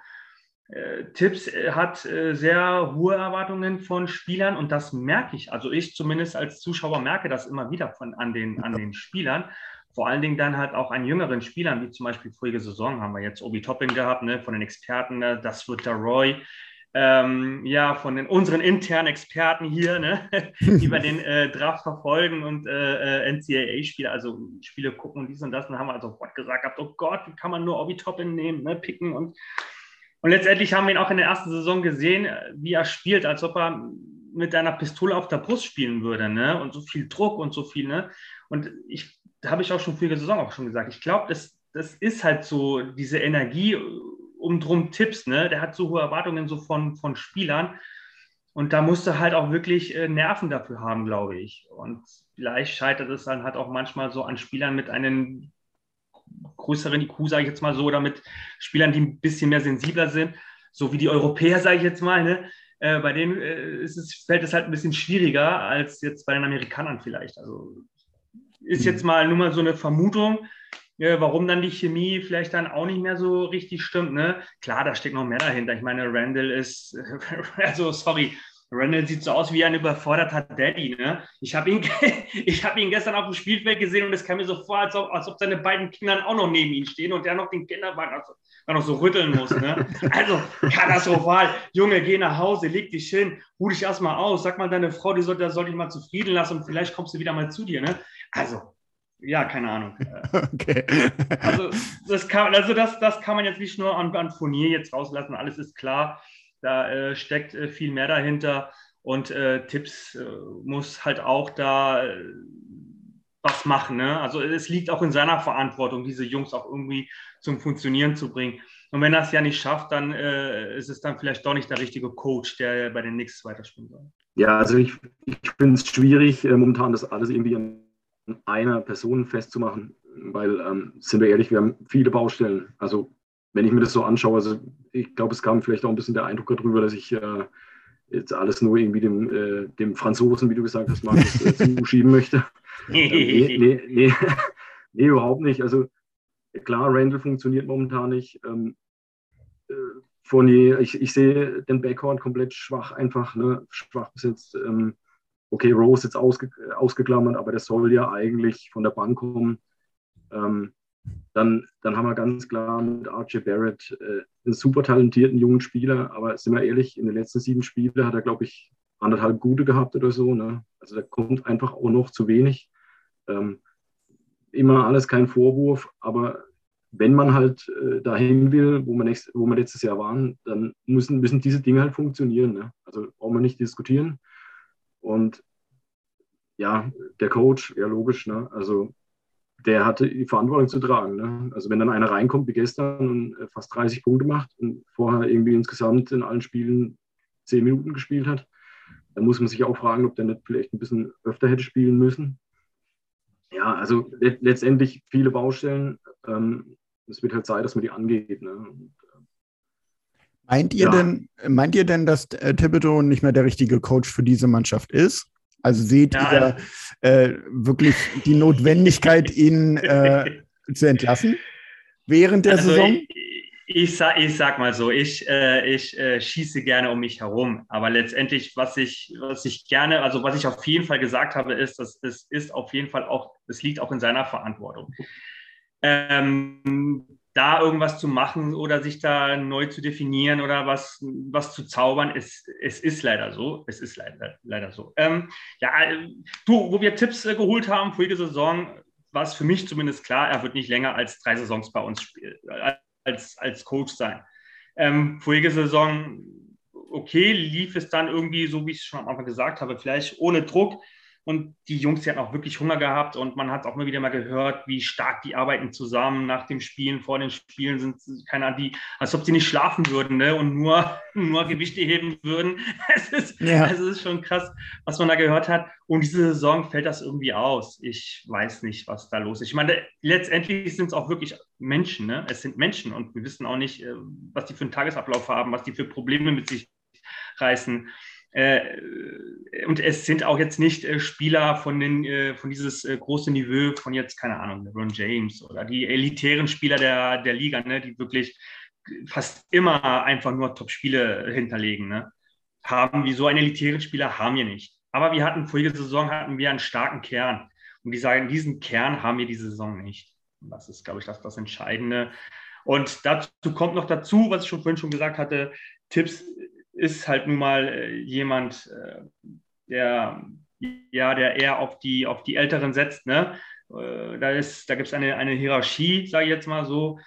äh, Tipps äh, hat äh, sehr hohe Erwartungen von Spielern und das merke ich. Also ich zumindest als Zuschauer merke das immer wieder von, an, den, an den Spielern. Vor allen Dingen dann halt auch an jüngeren Spielern, wie zum Beispiel vorige Saison haben wir jetzt Obi Toppin gehabt, ne, von den Experten, ne, das wird der Roy. Ähm, ja, von den, unseren internen Experten hier, ne, die bei den äh, Draft verfolgen und äh, NCAA-Spiele, also Spiele gucken und dies und das, und haben wir also sofort gesagt, oh Gott, wie kann man nur Obi Toppin nehmen, ne, picken und und letztendlich haben wir ihn auch in der ersten Saison gesehen, wie er spielt, als ob er mit einer Pistole auf der Brust spielen würde, ne? Und so viel Druck und so viel, ne? Und ich, habe ich auch schon frühere Saison auch schon gesagt, ich glaube, das, das ist halt so diese Energie um drum Tipps, ne? Der hat so hohe Erwartungen so von, von Spielern. Und da musste halt auch wirklich äh, Nerven dafür haben, glaube ich. Und vielleicht scheitert es dann halt auch manchmal so an Spielern mit einem größeren IQ, sage ich jetzt mal so, oder mit Spielern, die ein bisschen mehr sensibler sind, so wie die Europäer, sage ich jetzt mal. Ne? Äh, bei denen äh, es, fällt es halt ein bisschen schwieriger als jetzt bei den Amerikanern vielleicht. Also ist mhm. jetzt mal nur mal so eine Vermutung, äh, warum dann die Chemie vielleicht dann auch nicht mehr so richtig stimmt. Ne? Klar, da steckt noch mehr dahinter. Ich meine, Randall ist, also sorry, Randall sieht so aus wie ein überforderter Daddy. Ne? Ich habe ihn, hab ihn gestern auf dem Spielfeld gesehen und es kam mir so vor, als ob, als ob seine beiden Kinder auch noch neben ihm stehen und der noch den Kinderwagen also, noch so rütteln muss. Ne? Also katastrophal. Junge, geh nach Hause, leg dich hin, ruh dich erstmal aus, sag mal deine Frau, die soll, die soll dich mal zufrieden lassen und vielleicht kommst du wieder mal zu dir. Ne? Also, ja, keine Ahnung. Okay. Also, das kann, also das, das kann man jetzt nicht nur an, an Furnier jetzt rauslassen, alles ist klar. Da äh, steckt äh, viel mehr dahinter und äh, Tipps äh, muss halt auch da äh, was machen. Ne? Also es liegt auch in seiner Verantwortung, diese Jungs auch irgendwie zum Funktionieren zu bringen. Und wenn er es ja nicht schafft, dann äh, ist es dann vielleicht doch nicht der richtige Coach, der bei den Knicks weiterspielen soll. Ja, also ich, ich finde es schwierig, momentan das alles irgendwie an einer Person festzumachen, weil, ähm, sind wir ehrlich, wir haben viele Baustellen. Also wenn ich mir das so anschaue, also ich glaube, es kam vielleicht auch ein bisschen der Eindruck darüber, dass ich äh, jetzt alles nur irgendwie dem, äh, dem Franzosen, wie du gesagt hast, Markus, äh, zuschieben möchte. Nee, nee, nee, nee, überhaupt nicht. Also klar, Randall funktioniert momentan nicht. Ähm, äh, Fournier, ich, ich sehe den Backhorn komplett schwach, einfach ne, schwach besetzt. Ähm, okay, Rose jetzt ausge, ausgeklammert, aber der soll ja eigentlich von der Bank kommen. Ähm, dann, dann haben wir ganz klar mit Archie Barrett äh, einen super talentierten jungen Spieler, aber sind wir ehrlich, in den letzten sieben Spielen hat er, glaube ich, anderthalb gute gehabt oder so. Ne? Also da kommt einfach auch noch zu wenig. Ähm, immer alles kein Vorwurf, aber wenn man halt äh, dahin will, wo wir, nächst, wo wir letztes Jahr waren, dann müssen, müssen diese Dinge halt funktionieren. Ne? Also brauchen wir nicht diskutieren. Und ja, der Coach, ja logisch, ne? also der hatte die Verantwortung zu tragen. Ne? Also wenn dann einer reinkommt wie gestern und äh, fast 30 Punkte macht und vorher irgendwie insgesamt in allen Spielen 10 Minuten gespielt hat, dann muss man sich auch fragen, ob der nicht vielleicht ein bisschen öfter hätte spielen müssen. Ja, also le letztendlich viele Baustellen. Ähm, es wird halt Zeit, dass man die angeht. Ne? Und, äh, meint ihr ja. denn, meint ihr denn, dass äh, Thibodeau nicht mehr der richtige Coach für diese Mannschaft ist? Also seht ja, ihr äh, wirklich die Notwendigkeit, ihn äh, zu entlassen während der also Saison? Ich, ich, sag, ich sag mal so, ich, äh, ich äh, schieße gerne um mich herum. Aber letztendlich, was ich, was ich gerne, also was ich auf jeden Fall gesagt habe, ist, dass es ist auf jeden Fall auch, es liegt auch in seiner Verantwortung. Ähm, da irgendwas zu machen oder sich da neu zu definieren oder was, was zu zaubern, es, es ist leider so. Es ist leider, leider so. Ähm, ja, du, wo wir Tipps äh, geholt haben, vorige Saison, war es für mich zumindest klar, er wird nicht länger als drei Saisons bei uns spielen, als, als Coach sein. Ähm, vorige Saison, okay, lief es dann irgendwie so, wie ich es schon am Anfang gesagt habe, vielleicht ohne Druck. Und die Jungs, die hatten auch wirklich Hunger gehabt und man hat auch mal wieder mal gehört, wie stark die arbeiten zusammen nach dem Spielen, vor den Spielen sind keine Ahnung, die, als ob sie nicht schlafen würden ne? und nur, nur Gewichte heben würden. Es ist, ja. es ist schon krass, was man da gehört hat. Und diese Saison fällt das irgendwie aus. Ich weiß nicht, was da los ist. Ich meine, letztendlich sind es auch wirklich Menschen. Ne? Es sind Menschen und wir wissen auch nicht, äh, was die für einen Tagesablauf haben, was die für Probleme mit sich reißen. Äh, und es sind auch jetzt nicht äh, Spieler von, den, äh, von dieses äh, große Niveau von jetzt, keine Ahnung, LeBron James oder die elitären Spieler der, der Liga, ne, die wirklich fast immer einfach nur Top-Spiele hinterlegen. Ne? Haben wir so einen elitären Spieler haben wir nicht. Aber wir hatten vorige Saison hatten wir einen starken Kern. Und die sagen, diesen Kern haben wir diese Saison nicht. Und das ist, glaube ich, das, das Entscheidende. Und dazu kommt noch dazu, was ich schon vorhin schon gesagt hatte, Tipps ist halt nun mal äh, jemand, äh, der, ja, der eher auf die, auf die Älteren setzt. Ne? Äh, da da gibt es eine, eine Hierarchie, sage ich jetzt mal so.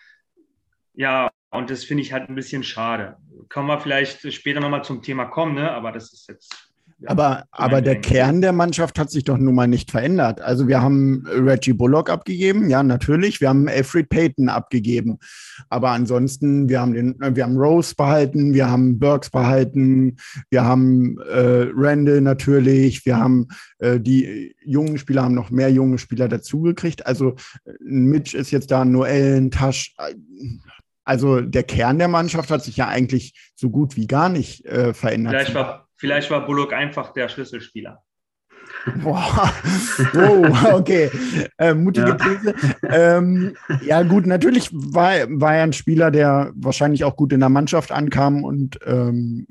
Ja, und das finde ich halt ein bisschen schade. Kommen wir vielleicht später nochmal zum Thema kommen, ne? aber das ist jetzt aber, aber der Kern der Mannschaft hat sich doch nun mal nicht verändert. Also wir haben Reggie Bullock abgegeben, ja, natürlich. Wir haben Alfred Payton abgegeben. Aber ansonsten, wir haben den, wir haben Rose behalten, wir haben Burks behalten, wir haben äh, Randall natürlich, wir haben äh, die jungen Spieler haben noch mehr junge Spieler dazugekriegt. Also Mitch ist jetzt da, Noel, Tasch. Also der Kern der Mannschaft hat sich ja eigentlich so gut wie gar nicht äh, verändert. Vielleicht war Vielleicht war Bullock einfach der Schlüsselspieler. Boah, oh, okay. Äh, mutige ja. These. Ähm, ja, gut, natürlich war, war er ein Spieler, der wahrscheinlich auch gut in der Mannschaft ankam und ähm,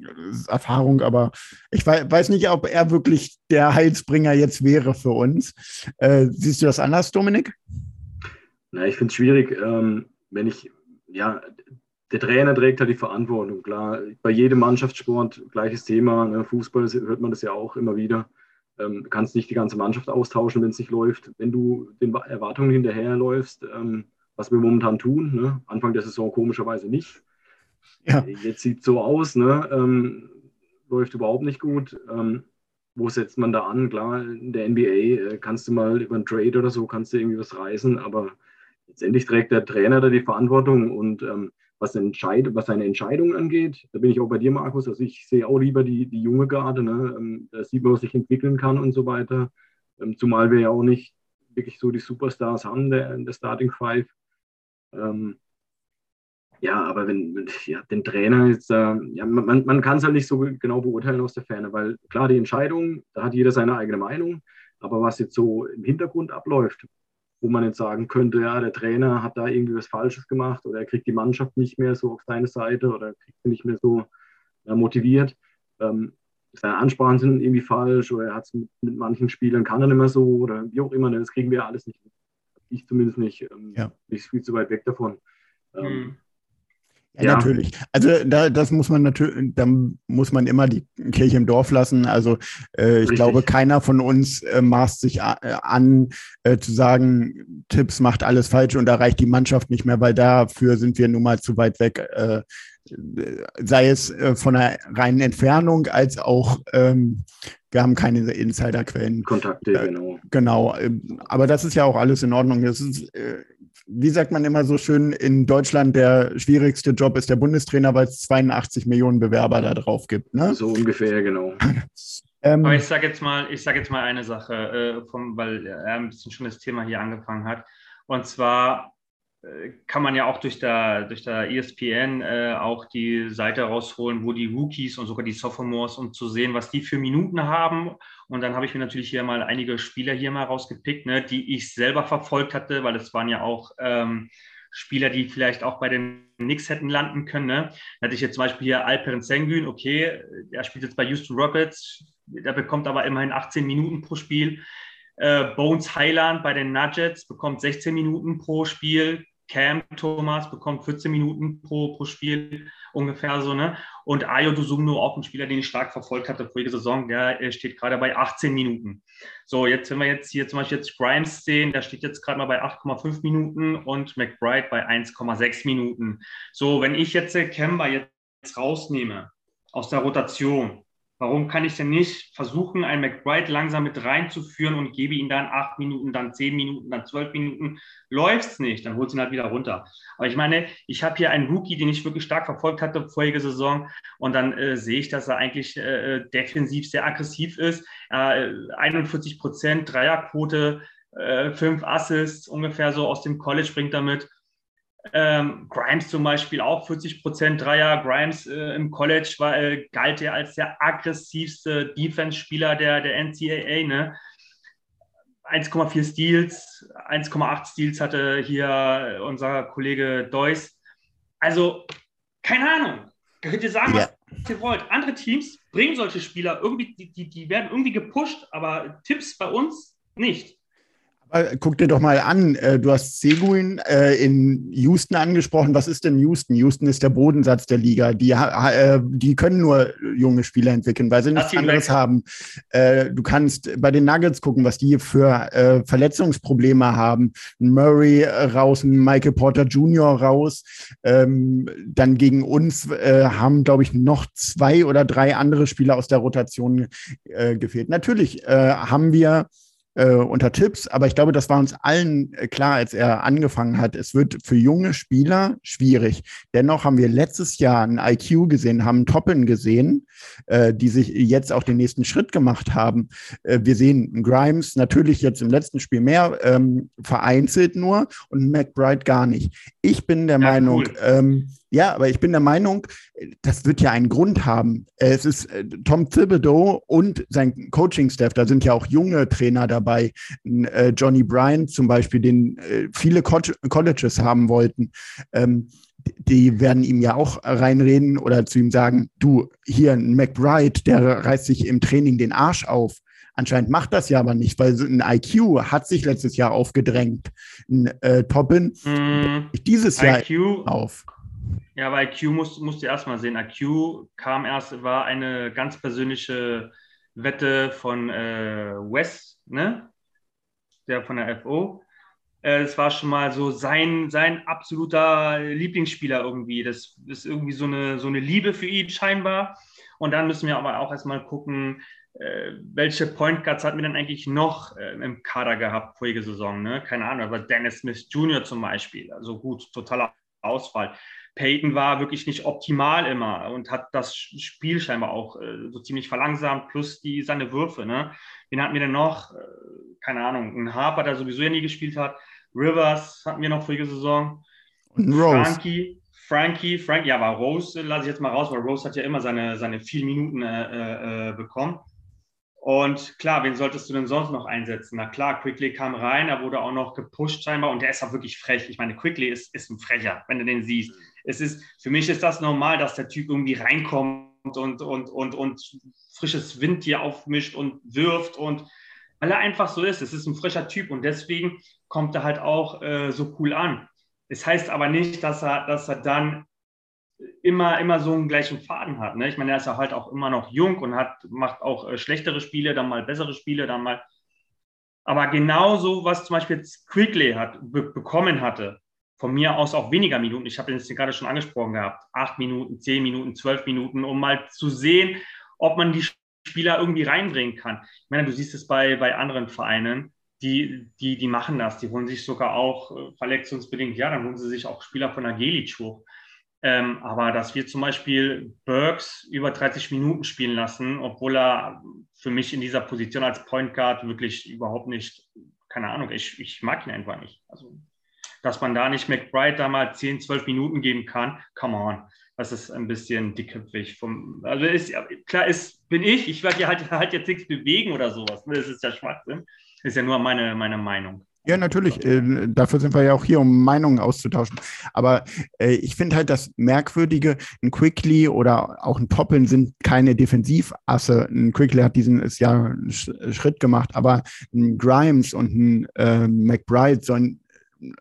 Erfahrung, aber ich weiß, weiß nicht, ob er wirklich der Heilsbringer jetzt wäre für uns. Äh, siehst du das anders, Dominik? Na, ich finde es schwierig, ähm, wenn ich, ja, der Trainer trägt halt die Verantwortung. Klar, bei jedem Mannschaftssport gleiches Thema. Ne? Fußball hört man das ja auch immer wieder. Ähm, du kannst nicht die ganze Mannschaft austauschen, wenn es nicht läuft. Wenn du den Erwartungen hinterherläufst, ähm, was wir momentan tun, ne? Anfang der Saison komischerweise nicht. Ja. Jetzt sieht es so aus, ne? ähm, läuft überhaupt nicht gut. Ähm, wo setzt man da an? Klar, in der NBA äh, kannst du mal über einen Trade oder so, kannst du irgendwie was reißen, aber letztendlich trägt der Trainer da die Verantwortung und ähm, was, entscheid, was seine Entscheidungen angeht, da bin ich auch bei dir, Markus. Also ich sehe auch lieber die, die junge Garde. Ne? Ähm, da sieht man, was sich entwickeln kann und so weiter. Ähm, zumal wir ja auch nicht wirklich so die Superstars haben, der, der Starting Five. Ähm, ja, aber wenn, ja, den Trainer jetzt, äh, ja, man, man kann es halt nicht so genau beurteilen aus der Ferne, weil klar, die Entscheidung, da hat jeder seine eigene Meinung, aber was jetzt so im Hintergrund abläuft, wo man jetzt sagen könnte, ja, der Trainer hat da irgendwie was Falsches gemacht oder er kriegt die Mannschaft nicht mehr so auf seine Seite oder kriegt sie nicht mehr so ja, motiviert. Ähm, seine Ansprachen sind irgendwie falsch oder er hat es mit, mit, manchen Spielern kann er nicht mehr so oder wie auch immer, ne, das kriegen wir alles nicht. Ich zumindest nicht. Ähm, ja. Ich viel zu weit weg davon. Ähm, hm. Ja, ja, natürlich. Also da, das muss man natürlich, da muss man immer die Kirche im Dorf lassen. Also äh, ich glaube, keiner von uns äh, maßt sich äh, an, äh, zu sagen, Tipps macht alles falsch und erreicht die Mannschaft nicht mehr, weil dafür sind wir nun mal zu weit weg. Äh, sei es äh, von der reinen Entfernung als auch ähm, wir haben keine Insiderquellen. Kontakte, genau. Genau. Aber das ist ja auch alles in Ordnung. Das ist wie sagt man immer so schön, in Deutschland der schwierigste Job ist der Bundestrainer, weil es 82 Millionen Bewerber da drauf gibt. Ne? So ungefähr, genau. ähm, Aber ich sage jetzt mal, ich sage jetzt mal eine Sache, äh, vom, weil er ein bisschen schon das Thema hier angefangen hat. Und zwar äh, kann man ja auch durch der, durch der ESPN äh, auch die Seite rausholen, wo die Rookies und sogar die Sophomores, um zu sehen, was die für Minuten haben. Und dann habe ich mir natürlich hier mal einige Spieler hier mal rausgepickt, ne, die ich selber verfolgt hatte, weil es waren ja auch ähm, Spieler, die vielleicht auch bei den Knicks hätten landen können. Ne? Da hatte ich jetzt zum Beispiel hier Alperen Sengun, okay, der spielt jetzt bei Houston Rockets, der bekommt aber immerhin 18 Minuten pro Spiel. Äh, Bones Highland bei den Nuggets bekommt 16 Minuten pro Spiel. Cam Thomas bekommt 14 Minuten pro, pro Spiel ungefähr so, ne? Und Ayo Dusumno, auch ein Spieler, den ich stark verfolgt hatte vorige Saison, der steht gerade bei 18 Minuten. So, jetzt, wenn wir jetzt hier zum Beispiel jetzt Grimes sehen, der steht jetzt gerade mal bei 8,5 Minuten und McBride bei 1,6 Minuten. So, wenn ich jetzt Kemba jetzt rausnehme aus der Rotation, Warum kann ich denn nicht versuchen, einen McBride langsam mit reinzuführen und gebe ihn dann acht Minuten, dann zehn Minuten, dann zwölf Minuten? Läuft es nicht, dann holt ihn halt wieder runter. Aber ich meine, ich habe hier einen Rookie, den ich wirklich stark verfolgt hatte vorige Saison und dann äh, sehe ich, dass er eigentlich äh, defensiv sehr aggressiv ist. Äh, 41 Prozent Dreierquote, äh, fünf Assists ungefähr so aus dem College bringt er mit. Ähm, Grimes zum Beispiel auch 40 Prozent Dreier. Grimes äh, im College war, äh, galt er als der aggressivste Defense-Spieler der, der NCAA. Ne? 1,4 Steals, 1,8 Steals hatte hier unser Kollege Deuss. Also, keine Ahnung. Könnt ihr sagen, ja. was ihr wollt. Andere Teams bringen solche Spieler irgendwie, die, die, die werden irgendwie gepusht, aber Tipps bei uns nicht. Guck dir doch mal an, äh, du hast Seguin äh, in Houston angesprochen. Was ist denn Houston? Houston ist der Bodensatz der Liga. Die, äh, die können nur junge Spieler entwickeln, weil sie nichts anderes haben. Du kannst bei den Nuggets gucken, was die für Verletzungsprobleme haben. Murray raus, Michael Porter Jr. raus. Ähm, dann gegen uns haben, glaube ich, noch zwei oder drei andere Spieler aus der Rotation gefehlt. Natürlich haben wir äh, unter Tipps, aber ich glaube, das war uns allen äh, klar, als er angefangen hat. Es wird für junge Spieler schwierig. Dennoch haben wir letztes Jahr ein IQ gesehen, haben Toppen gesehen, äh, die sich jetzt auch den nächsten Schritt gemacht haben. Äh, wir sehen Grimes natürlich jetzt im letzten Spiel mehr, ähm, vereinzelt nur und McBride gar nicht. Ich bin der ja, Meinung, cool. ähm, ja, aber ich bin der Meinung, das wird ja einen Grund haben. Es ist äh, Tom Thibodeau und sein Coaching-Staff, da sind ja auch junge Trainer dabei. Äh, Johnny Bryan zum Beispiel, den äh, viele Colleges haben wollten. Ähm, die werden ihm ja auch reinreden oder zu ihm sagen, du, hier ein McBride, der reißt sich im Training den Arsch auf. Anscheinend macht das ja aber nicht, weil ein IQ hat sich letztes Jahr aufgedrängt. Ein äh, Toppin mm, dieses Jahr IQ, auf. Ja, aber IQ musst, musst du erstmal sehen. IQ kam erst, war eine ganz persönliche Wette von äh, Wes, ne? Der von der FO. Äh, es war schon mal so sein, sein absoluter Lieblingsspieler irgendwie. Das ist irgendwie so eine, so eine Liebe für ihn scheinbar. Und dann müssen wir aber auch erstmal gucken, äh, welche Point Guards hatten wir denn eigentlich noch äh, im Kader gehabt vorige Saison? Ne? Keine Ahnung, aber Dennis Smith Jr. zum Beispiel. Also gut, totaler Ausfall. Peyton war wirklich nicht optimal immer und hat das Spiel scheinbar auch äh, so ziemlich verlangsamt, plus die, seine Würfe. Ne? Wen hatten wir denn noch? Äh, keine Ahnung, ein Harper, der sowieso ja nie gespielt hat. Rivers hatten wir noch vorige Saison. Und Rose. Frankie, Frankie, Frankie, ja, aber Rose lasse ich jetzt mal raus, weil Rose hat ja immer seine, seine vier Minuten äh, äh, bekommen. Und klar, wen solltest du denn sonst noch einsetzen? Na klar, Quickly kam rein, er wurde auch noch gepusht scheinbar und der ist auch wirklich frech. Ich meine, Quickly ist, ist ein Frecher, wenn du den siehst es ist, für mich ist das normal, dass der Typ irgendwie reinkommt und, und, und, und frisches Wind hier aufmischt und wirft und weil er einfach so ist. Es ist ein frischer Typ und deswegen kommt er halt auch äh, so cool an. Es heißt aber nicht, dass er, dass er dann immer, immer so einen gleichen Faden hat. Ne? Ich meine, er ist ja halt auch immer noch jung und hat, macht auch äh, schlechtere Spiele, dann mal bessere Spiele, dann mal. Aber genauso, was zum Beispiel Quigley hat, be bekommen hatte, von mir aus auch weniger Minuten. Ich habe jetzt gerade schon angesprochen gehabt. Acht Minuten, zehn Minuten, zwölf Minuten, um mal zu sehen, ob man die Spieler irgendwie reinbringen kann. Ich meine, du siehst es bei, bei anderen Vereinen, die, die, die machen das. Die holen sich sogar auch äh, verletzungsbedingt, ja, dann holen sie sich auch Spieler von der Gelic hoch. Ähm, aber dass wir zum Beispiel Burks über 30 Minuten spielen lassen, obwohl er für mich in dieser Position als Point Guard wirklich überhaupt nicht, keine Ahnung, ich, ich mag ihn einfach nicht. Also, dass man da nicht McBride da mal 10, 12 Minuten geben kann, come on. Das ist ein bisschen dickköpfig. Vom, also ist, klar ist, bin ich, ich werde ja halt, halt jetzt nichts bewegen oder sowas. Das ist ja Schwachsinn. Das ist ja nur meine, meine Meinung. Ja, natürlich. Äh, dafür sind wir ja auch hier, um Meinungen auszutauschen. Aber äh, ich finde halt das Merkwürdige, ein Quickly oder auch ein Toppeln sind keine Defensivasse. Ein Quickly hat diesen ist ja einen Schritt gemacht, aber ein Grimes und ein äh, McBride sollen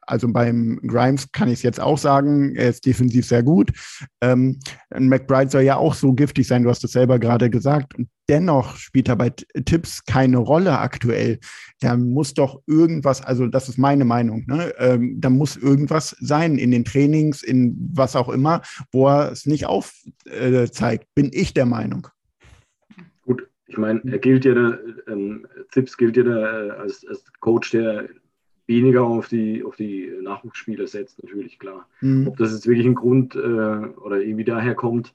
also beim Grimes kann ich es jetzt auch sagen, er ist defensiv sehr gut. Ähm, McBride soll ja auch so giftig sein, du hast es selber gerade gesagt. Und dennoch spielt er bei Tipps keine Rolle aktuell. Da muss doch irgendwas, also das ist meine Meinung, ne? ähm, da muss irgendwas sein in den Trainings, in was auch immer, wo er es nicht aufzeigt, äh, bin ich der Meinung. Gut, ich meine, er gilt ja, ähm, Tipps gilt ja da äh, als, als Coach, der weniger auf die, auf die Nachwuchsspieler setzt, natürlich, klar. Mhm. Ob das jetzt wirklich ein Grund äh, oder irgendwie daher kommt,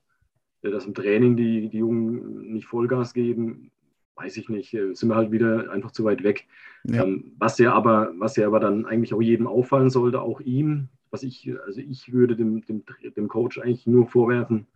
äh, dass im Training die, die Jungen nicht Vollgas geben, weiß ich nicht. Äh, sind wir halt wieder einfach zu weit weg. Ja. Ähm, was ja aber, was ja aber dann eigentlich auch jedem auffallen sollte, auch ihm, was ich, also ich würde dem, dem, dem Coach eigentlich nur vorwerfen,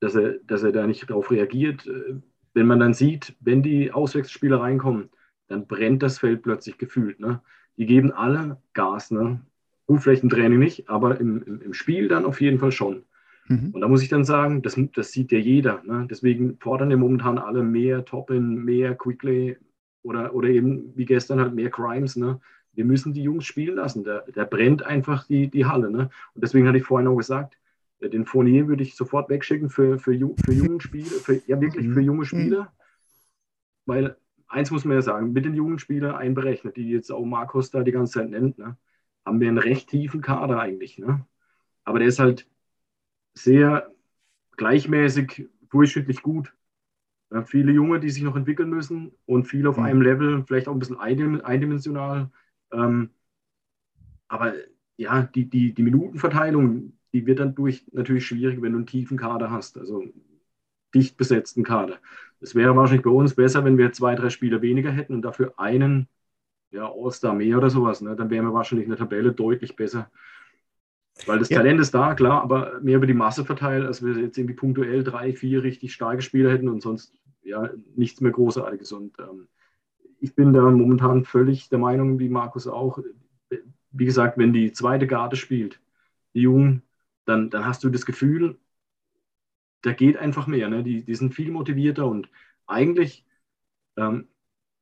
dass er, dass er da nicht darauf reagiert. Äh, wenn man dann sieht, wenn die Auswechselspieler reinkommen, dann brennt das Feld plötzlich gefühlt. Ne? Die geben alle Gas. Ne? Gut, vielleicht im Training nicht, aber im, im, im Spiel dann auf jeden Fall schon. Mhm. Und da muss ich dann sagen, das, das sieht ja jeder. Ne? Deswegen fordern ja momentan alle mehr Toppin, mehr Quickly oder, oder eben wie gestern halt mehr Crimes. Ne? Wir müssen die Jungs spielen lassen. Da, da brennt einfach die, die Halle. Ne? Und deswegen hatte ich vorhin auch gesagt, äh, den Fournier würde ich sofort wegschicken für, für, für junge Spieler, für, ja wirklich für junge mhm. Spieler, weil eins muss man ja sagen, mit den jungen Spielern einberechnet, die jetzt auch Markus da die ganze Zeit nennt, ne, haben wir einen recht tiefen Kader eigentlich. Ne? Aber der ist halt sehr gleichmäßig, durchschnittlich gut. Ja, viele Junge, die sich noch entwickeln müssen und viel auf mhm. einem Level, vielleicht auch ein bisschen eindimensional. Ähm, aber ja, die, die, die Minutenverteilung, die wird dann durch natürlich schwierig, wenn du einen tiefen Kader hast. Also dicht besetzten Kader. Es wäre wahrscheinlich bei uns besser, wenn wir zwei, drei Spieler weniger hätten und dafür einen ja, All-Star mehr oder sowas. Ne? Dann wären wir wahrscheinlich in der Tabelle deutlich besser. Weil das ja. Talent ist da, klar, aber mehr über die Masse verteilt, als wir jetzt irgendwie punktuell drei, vier richtig starke Spieler hätten und sonst ja nichts mehr Großartiges. Und ähm, ich bin da momentan völlig der Meinung, wie Markus auch. Wie gesagt, wenn die zweite Garde spielt, die Jungen, dann, dann hast du das Gefühl, da geht einfach mehr. Ne? Die, die sind viel motivierter und eigentlich ähm,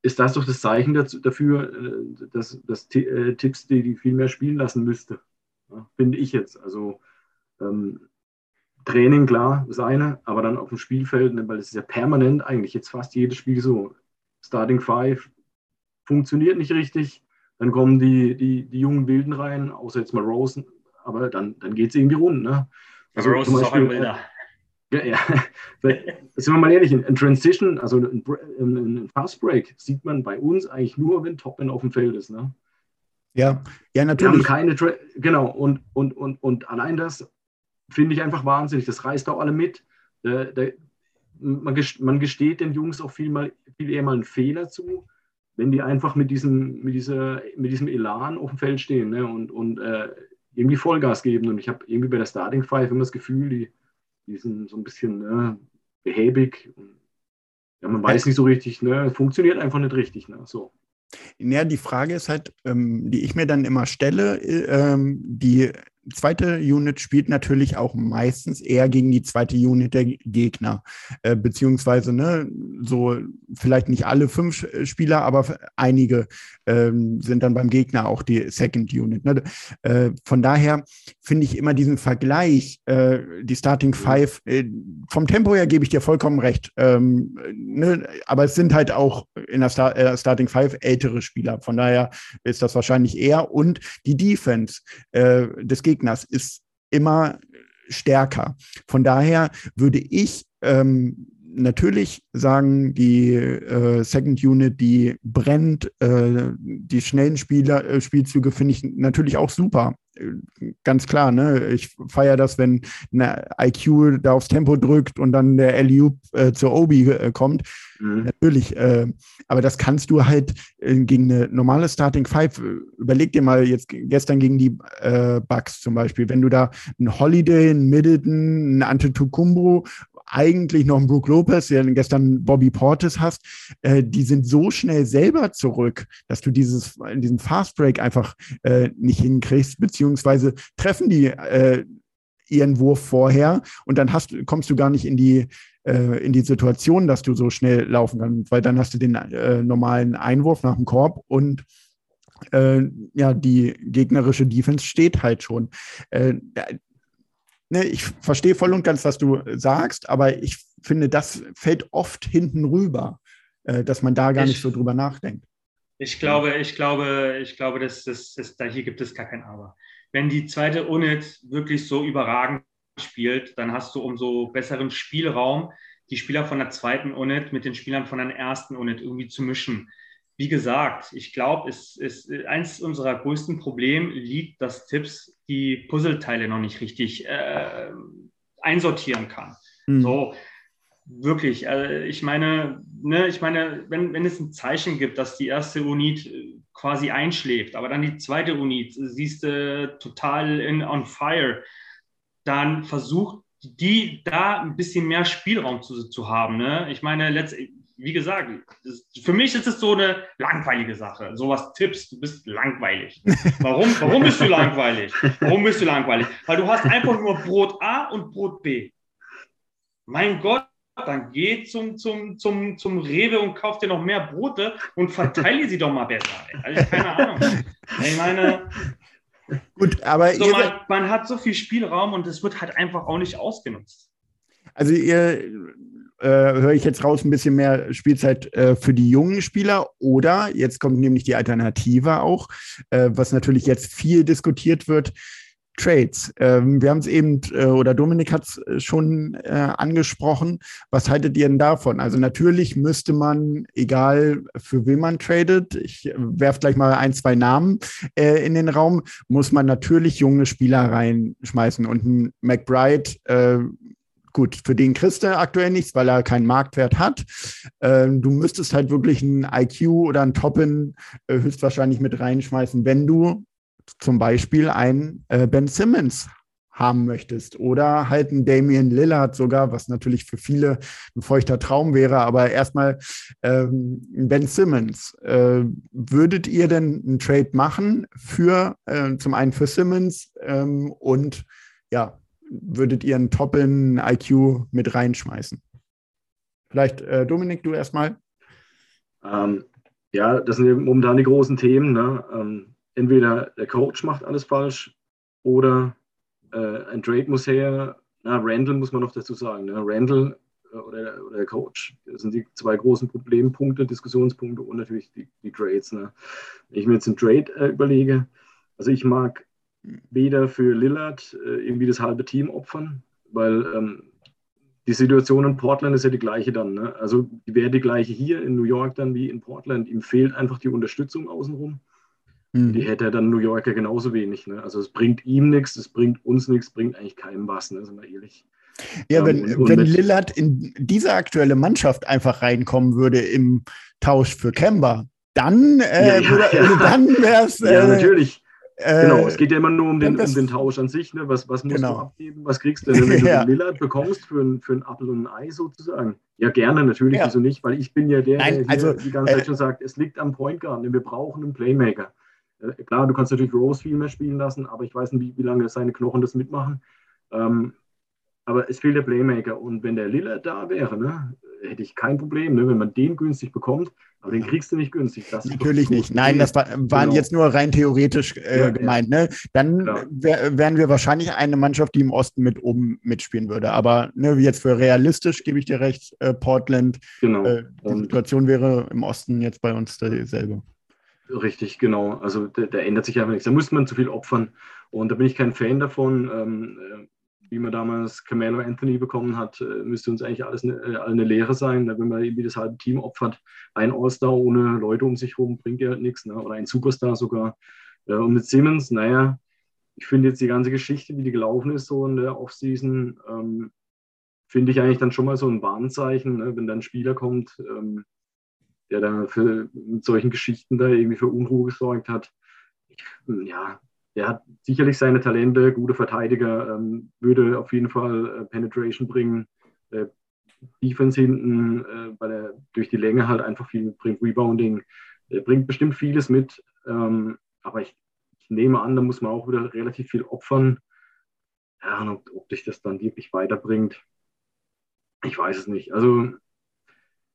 ist das doch das Zeichen dazu, dafür, äh, dass, dass äh, Tipps, die, die viel mehr spielen lassen müsste. Ja, finde ich jetzt. Also ähm, Training, klar, das eine, aber dann auf dem Spielfeld, ne, weil es ist ja permanent eigentlich jetzt fast jedes Spiel so. Starting Five funktioniert nicht richtig, dann kommen die, die, die jungen Wilden rein, außer jetzt mal Rosen, aber dann, dann geht es irgendwie rund. Ne? Also, also Rose ist auch ein Wilder. Ja, ja. sind wir mal ehrlich, ein Transition, also ein, ein Fast Break, sieht man bei uns eigentlich nur, wenn Topman auf dem Feld ist. Ne? Ja, ja, natürlich. Wir haben keine, Tra genau, und, und, und, und allein das finde ich einfach wahnsinnig. Das reißt auch alle mit. Der, der, man, gesteht den Jungs auch viel, mal, viel eher mal einen Fehler zu, wenn die einfach mit diesem, mit dieser, mit diesem Elan auf dem Feld stehen ne? und, und äh, irgendwie Vollgas geben. Und ich habe irgendwie bei der Starting Five immer das Gefühl, die die sind so ein bisschen ne, behäbig. Ja, man weiß nicht so richtig, ne, funktioniert einfach nicht richtig. Ne, so. Ja, die Frage ist halt, ähm, die ich mir dann immer stelle, äh, ähm, die zweite Unit spielt natürlich auch meistens eher gegen die zweite Unit der Gegner. Äh, beziehungsweise, ne, so vielleicht nicht alle fünf Spieler, aber einige ähm, sind dann beim Gegner auch die Second Unit. Ne? Äh, von daher finde ich immer diesen Vergleich, äh, die Starting Five, äh, vom Tempo her gebe ich dir vollkommen recht. Ähm, ne? Aber es sind halt auch in der Star äh, Starting Five ältere Spieler. Von daher ist das wahrscheinlich eher. Und die Defense äh, des Gegners ist immer stärker. Von daher würde ich ähm, natürlich sagen, die äh, Second Unit, die brennt, äh, die schnellen Spieler, äh, Spielzüge finde ich natürlich auch super. Ganz klar, ne? Ich feiere das, wenn eine IQ da aufs Tempo drückt und dann der LU äh, zur Obi äh, kommt. Mhm. Natürlich, äh, aber das kannst du halt gegen eine normale Starting Five. Überleg dir mal jetzt gestern gegen die Bucks zum Beispiel, wenn du da einen Holiday, einen Middleton, einen Antetokounmpo eigentlich noch einen Brook Lopez, der gestern Bobby Portis hast, äh, die sind so schnell selber zurück, dass du dieses, diesen Fast Break einfach äh, nicht hinkriegst, beziehungsweise treffen die äh, ihren Wurf vorher und dann hast, kommst du gar nicht in die äh, in die Situation, dass du so schnell laufen kannst, weil dann hast du den äh, normalen Einwurf nach dem Korb und äh, ja, die gegnerische Defense steht halt schon. Äh, ne, ich verstehe voll und ganz, was du sagst, aber ich finde, das fällt oft hinten rüber, äh, dass man da gar ich, nicht so drüber nachdenkt. Ich glaube, ich glaube, ich glaube, dass, dass, dass, da hier gibt es gar kein Aber. Wenn die zweite Unit wirklich so überragend spielt, dann hast du umso besseren Spielraum, die Spieler von der zweiten Unit mit den Spielern von der ersten Unit irgendwie zu mischen wie gesagt, ich glaube, es ist eins unserer größten Probleme liegt, dass Tipps die Puzzleteile noch nicht richtig äh, einsortieren kann. Mhm. So wirklich. Also ich meine, ne, ich meine, wenn, wenn es ein Zeichen gibt, dass die erste Unit äh, quasi einschläft, aber dann die zweite Unit siehst du total in, on fire, dann versucht die da ein bisschen mehr Spielraum zu, zu haben. Ne? Ich meine, letztendlich wie gesagt, das, für mich ist es so eine langweilige Sache. Sowas Tipps, du bist langweilig. Warum? Warum bist du langweilig? Warum bist du langweilig? Weil du hast einfach nur Brot A und Brot B. Mein Gott, dann geh zum, zum, zum, zum Rewe und kauf dir noch mehr Brote und verteile sie doch mal besser. Also, keine Ahnung. Ich meine, Gut, aber so, man, man, hat so viel Spielraum und es wird halt einfach auch nicht ausgenutzt. Also ihr äh, höre ich jetzt raus ein bisschen mehr Spielzeit äh, für die jungen Spieler oder jetzt kommt nämlich die Alternative auch, äh, was natürlich jetzt viel diskutiert wird. Trades. Ähm, wir haben es eben, äh, oder Dominik hat es äh, schon äh, angesprochen. Was haltet ihr denn davon? Also natürlich müsste man, egal für wen man tradet, ich werfe gleich mal ein, zwei Namen äh, in den Raum, muss man natürlich junge Spieler reinschmeißen. Und ein McBride äh, Gut, für den kriegst du aktuell nichts, weil er keinen Marktwert hat. Ähm, du müsstest halt wirklich ein IQ oder ein Toppin äh, höchstwahrscheinlich mit reinschmeißen, wenn du zum Beispiel einen äh, Ben Simmons haben möchtest oder halt ein Damian Lillard sogar, was natürlich für viele ein feuchter Traum wäre, aber erstmal ähm, Ben Simmons. Äh, würdet ihr denn einen Trade machen für äh, zum einen für Simmons ähm, und ja, würdet ihr einen Toppin IQ mit reinschmeißen? Vielleicht, äh, Dominik, du erstmal. Ähm, ja, das sind momentan die großen Themen. Ne? Ähm, entweder der Coach macht alles falsch oder äh, ein Trade muss her. Na, Randall muss man noch dazu sagen. Ne? Randall äh, oder, oder, der Coach. Das sind die zwei großen Problempunkte, Diskussionspunkte und natürlich die, die Trades. Ne? Wenn ich mir jetzt einen Trade äh, überlege, also ich mag weder für Lillard äh, irgendwie das halbe Team opfern, weil ähm, die Situation in Portland ist ja die gleiche dann. Ne? Also die wäre die gleiche hier in New York dann wie in Portland. Ihm fehlt einfach die Unterstützung außenrum. Mhm. Die hätte er dann New Yorker genauso wenig. Ne? Also es bringt ihm nichts, es bringt uns nichts, bringt eigentlich keinem was, ne? sind wir ehrlich. Ja, wenn, und, und wenn Lillard in diese aktuelle Mannschaft einfach reinkommen würde im Tausch für Kemba, dann, äh, ja, ja, ja. dann wäre es. Äh, ja, natürlich. Genau, äh, es geht ja immer nur um den, um den Tausch an sich. Ne? Was, was musst genau. du abgeben? Was kriegst du denn, wenn ja. du den Lillard bekommst für, ein, für einen Apfel und ein Ei sozusagen? Ja, gerne, natürlich, ja. wieso nicht? Weil ich bin ja der, Nein, der also, die ganze Zeit äh, schon sagt, es liegt am Point Guard, wir brauchen einen Playmaker. Äh, klar, du kannst natürlich Rose viel mehr spielen lassen, aber ich weiß nicht, wie, wie lange seine Knochen das mitmachen. Ähm, aber es fehlt der Playmaker. Und wenn der Lillard da wäre, ne, hätte ich kein Problem, ne, wenn man den günstig bekommt. Aber den kriegst du nicht günstig. Natürlich nicht. Nein, das war, waren genau. jetzt nur rein theoretisch äh, ja, gemeint. Ne? Dann wär, wären wir wahrscheinlich eine Mannschaft, die im Osten mit oben mitspielen würde. Aber ne, jetzt für realistisch gebe ich dir recht, äh, Portland. Genau. Äh, die Situation wäre im Osten jetzt bei uns dieselbe. Richtig, genau. Also da, da ändert sich einfach nichts. Da muss man zu viel opfern. Und da bin ich kein Fan davon. Ähm, äh, wie man damals Camelo Anthony bekommen hat, äh, müsste uns eigentlich alles eine, äh, eine Lehre sein. Wenn man irgendwie das halbe Team opfert, ein All-Star ohne Leute um sich herum bringt ja halt nichts. Ne? Oder ein Superstar sogar. Und mit Simmons, naja, ich finde jetzt die ganze Geschichte, wie die gelaufen ist, so in der Offseason, ähm, finde ich eigentlich dann schon mal so ein Warnzeichen, ne? wenn dann ein Spieler kommt, ähm, der da für, mit solchen Geschichten da irgendwie für Unruhe gesorgt hat. Ich, ja, der hat sicherlich seine Talente, gute Verteidiger, ähm, würde auf jeden Fall äh, Penetration bringen. Äh, Defense hinten, äh, weil er durch die Länge halt einfach viel mitbringt, Rebounding. Er bringt bestimmt vieles mit, ähm, aber ich, ich, nehme an, da muss man auch wieder relativ viel opfern. Ja, und ob, ob dich das dann wirklich weiterbringt, ich weiß es nicht. Also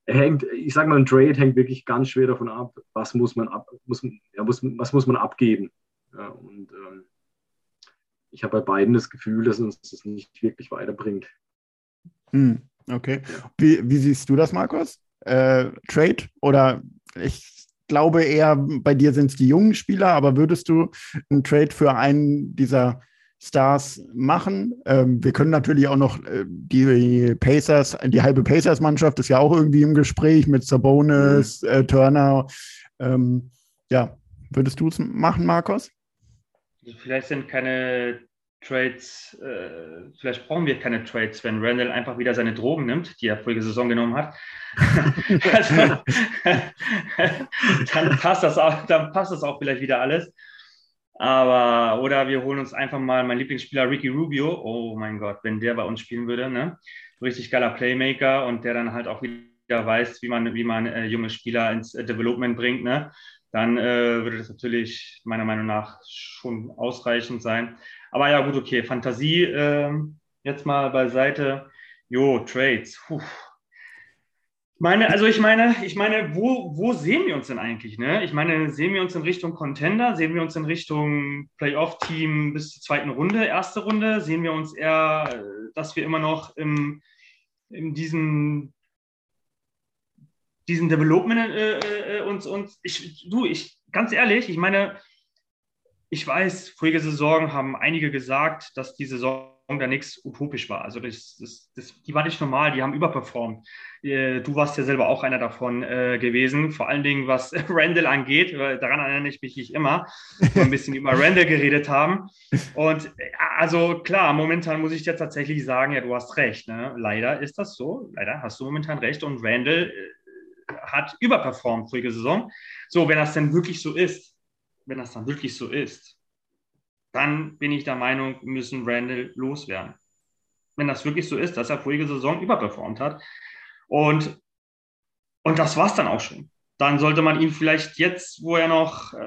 er hängt, ich sage mal, ein Trade hängt wirklich ganz schwer davon ab, was muss man ab, muss, ja, muss, was muss man abgeben. Ja, und ähm, ich habe bei beiden das Gefühl, dass uns das nicht wirklich weiterbringt. Hm, okay. Wie, wie, siehst du das, Markus? Äh, Trade oder ich glaube eher, bei dir sind es die jungen Spieler, aber würdest du einen Trade für einen dieser Stars machen. Ähm, wir können natürlich auch noch äh, die Pacers, die halbe Pacers-Mannschaft ist ja auch irgendwie im Gespräch mit Sabonis, mhm. äh, Turner. Ähm, ja, würdest du es machen, Markus? Also vielleicht sind keine Trades, äh, vielleicht brauchen wir keine Trades, wenn Randall einfach wieder seine Drogen nimmt, die er vorige Saison genommen hat. also, dann passt das auch, dann passt das auch vielleicht wieder alles. Aber, oder wir holen uns einfach mal meinen Lieblingsspieler Ricky Rubio. Oh mein Gott, wenn der bei uns spielen würde, ne? Richtig geiler Playmaker und der dann halt auch wieder weiß, wie man, wie man äh, junge Spieler ins äh, Development bringt, ne? Dann äh, würde das natürlich meiner Meinung nach schon ausreichend sein. Aber ja, gut, okay, Fantasie äh, jetzt mal beiseite. Jo, Trades. Puh. Meine, also ich meine, ich meine, wo, wo sehen wir uns denn eigentlich? Ne? Ich meine, sehen wir uns in Richtung Contender? Sehen wir uns in Richtung Playoff-Team bis zur zweiten Runde, erste Runde? Sehen wir uns eher, dass wir immer noch im, in diesem diesen Development äh, äh, äh, uns, uns ich, du, ich, ganz ehrlich, ich meine, ich weiß, vorige Saison haben einige gesagt, dass die Saison da nichts utopisch war. Also das, das, das, die war nicht normal, die haben überperformt. Äh, du warst ja selber auch einer davon gewesen, vor allen Dingen was Randall angeht, daran erinnere ich mich immer, wo ein bisschen über Randall geredet haben. Und also klar, momentan muss ich dir tatsächlich sagen, ja, du hast recht. Ne? Leider ist das so, leider hast du momentan recht und Randall hat überperformt vorige Saison. So, wenn das denn wirklich so ist, wenn das dann wirklich so ist, dann bin ich der Meinung, müssen Randall loswerden. Wenn das wirklich so ist, dass er vorige Saison überperformt hat. Und, und das war es dann auch schon. Dann sollte man ihn vielleicht jetzt, wo er noch, äh,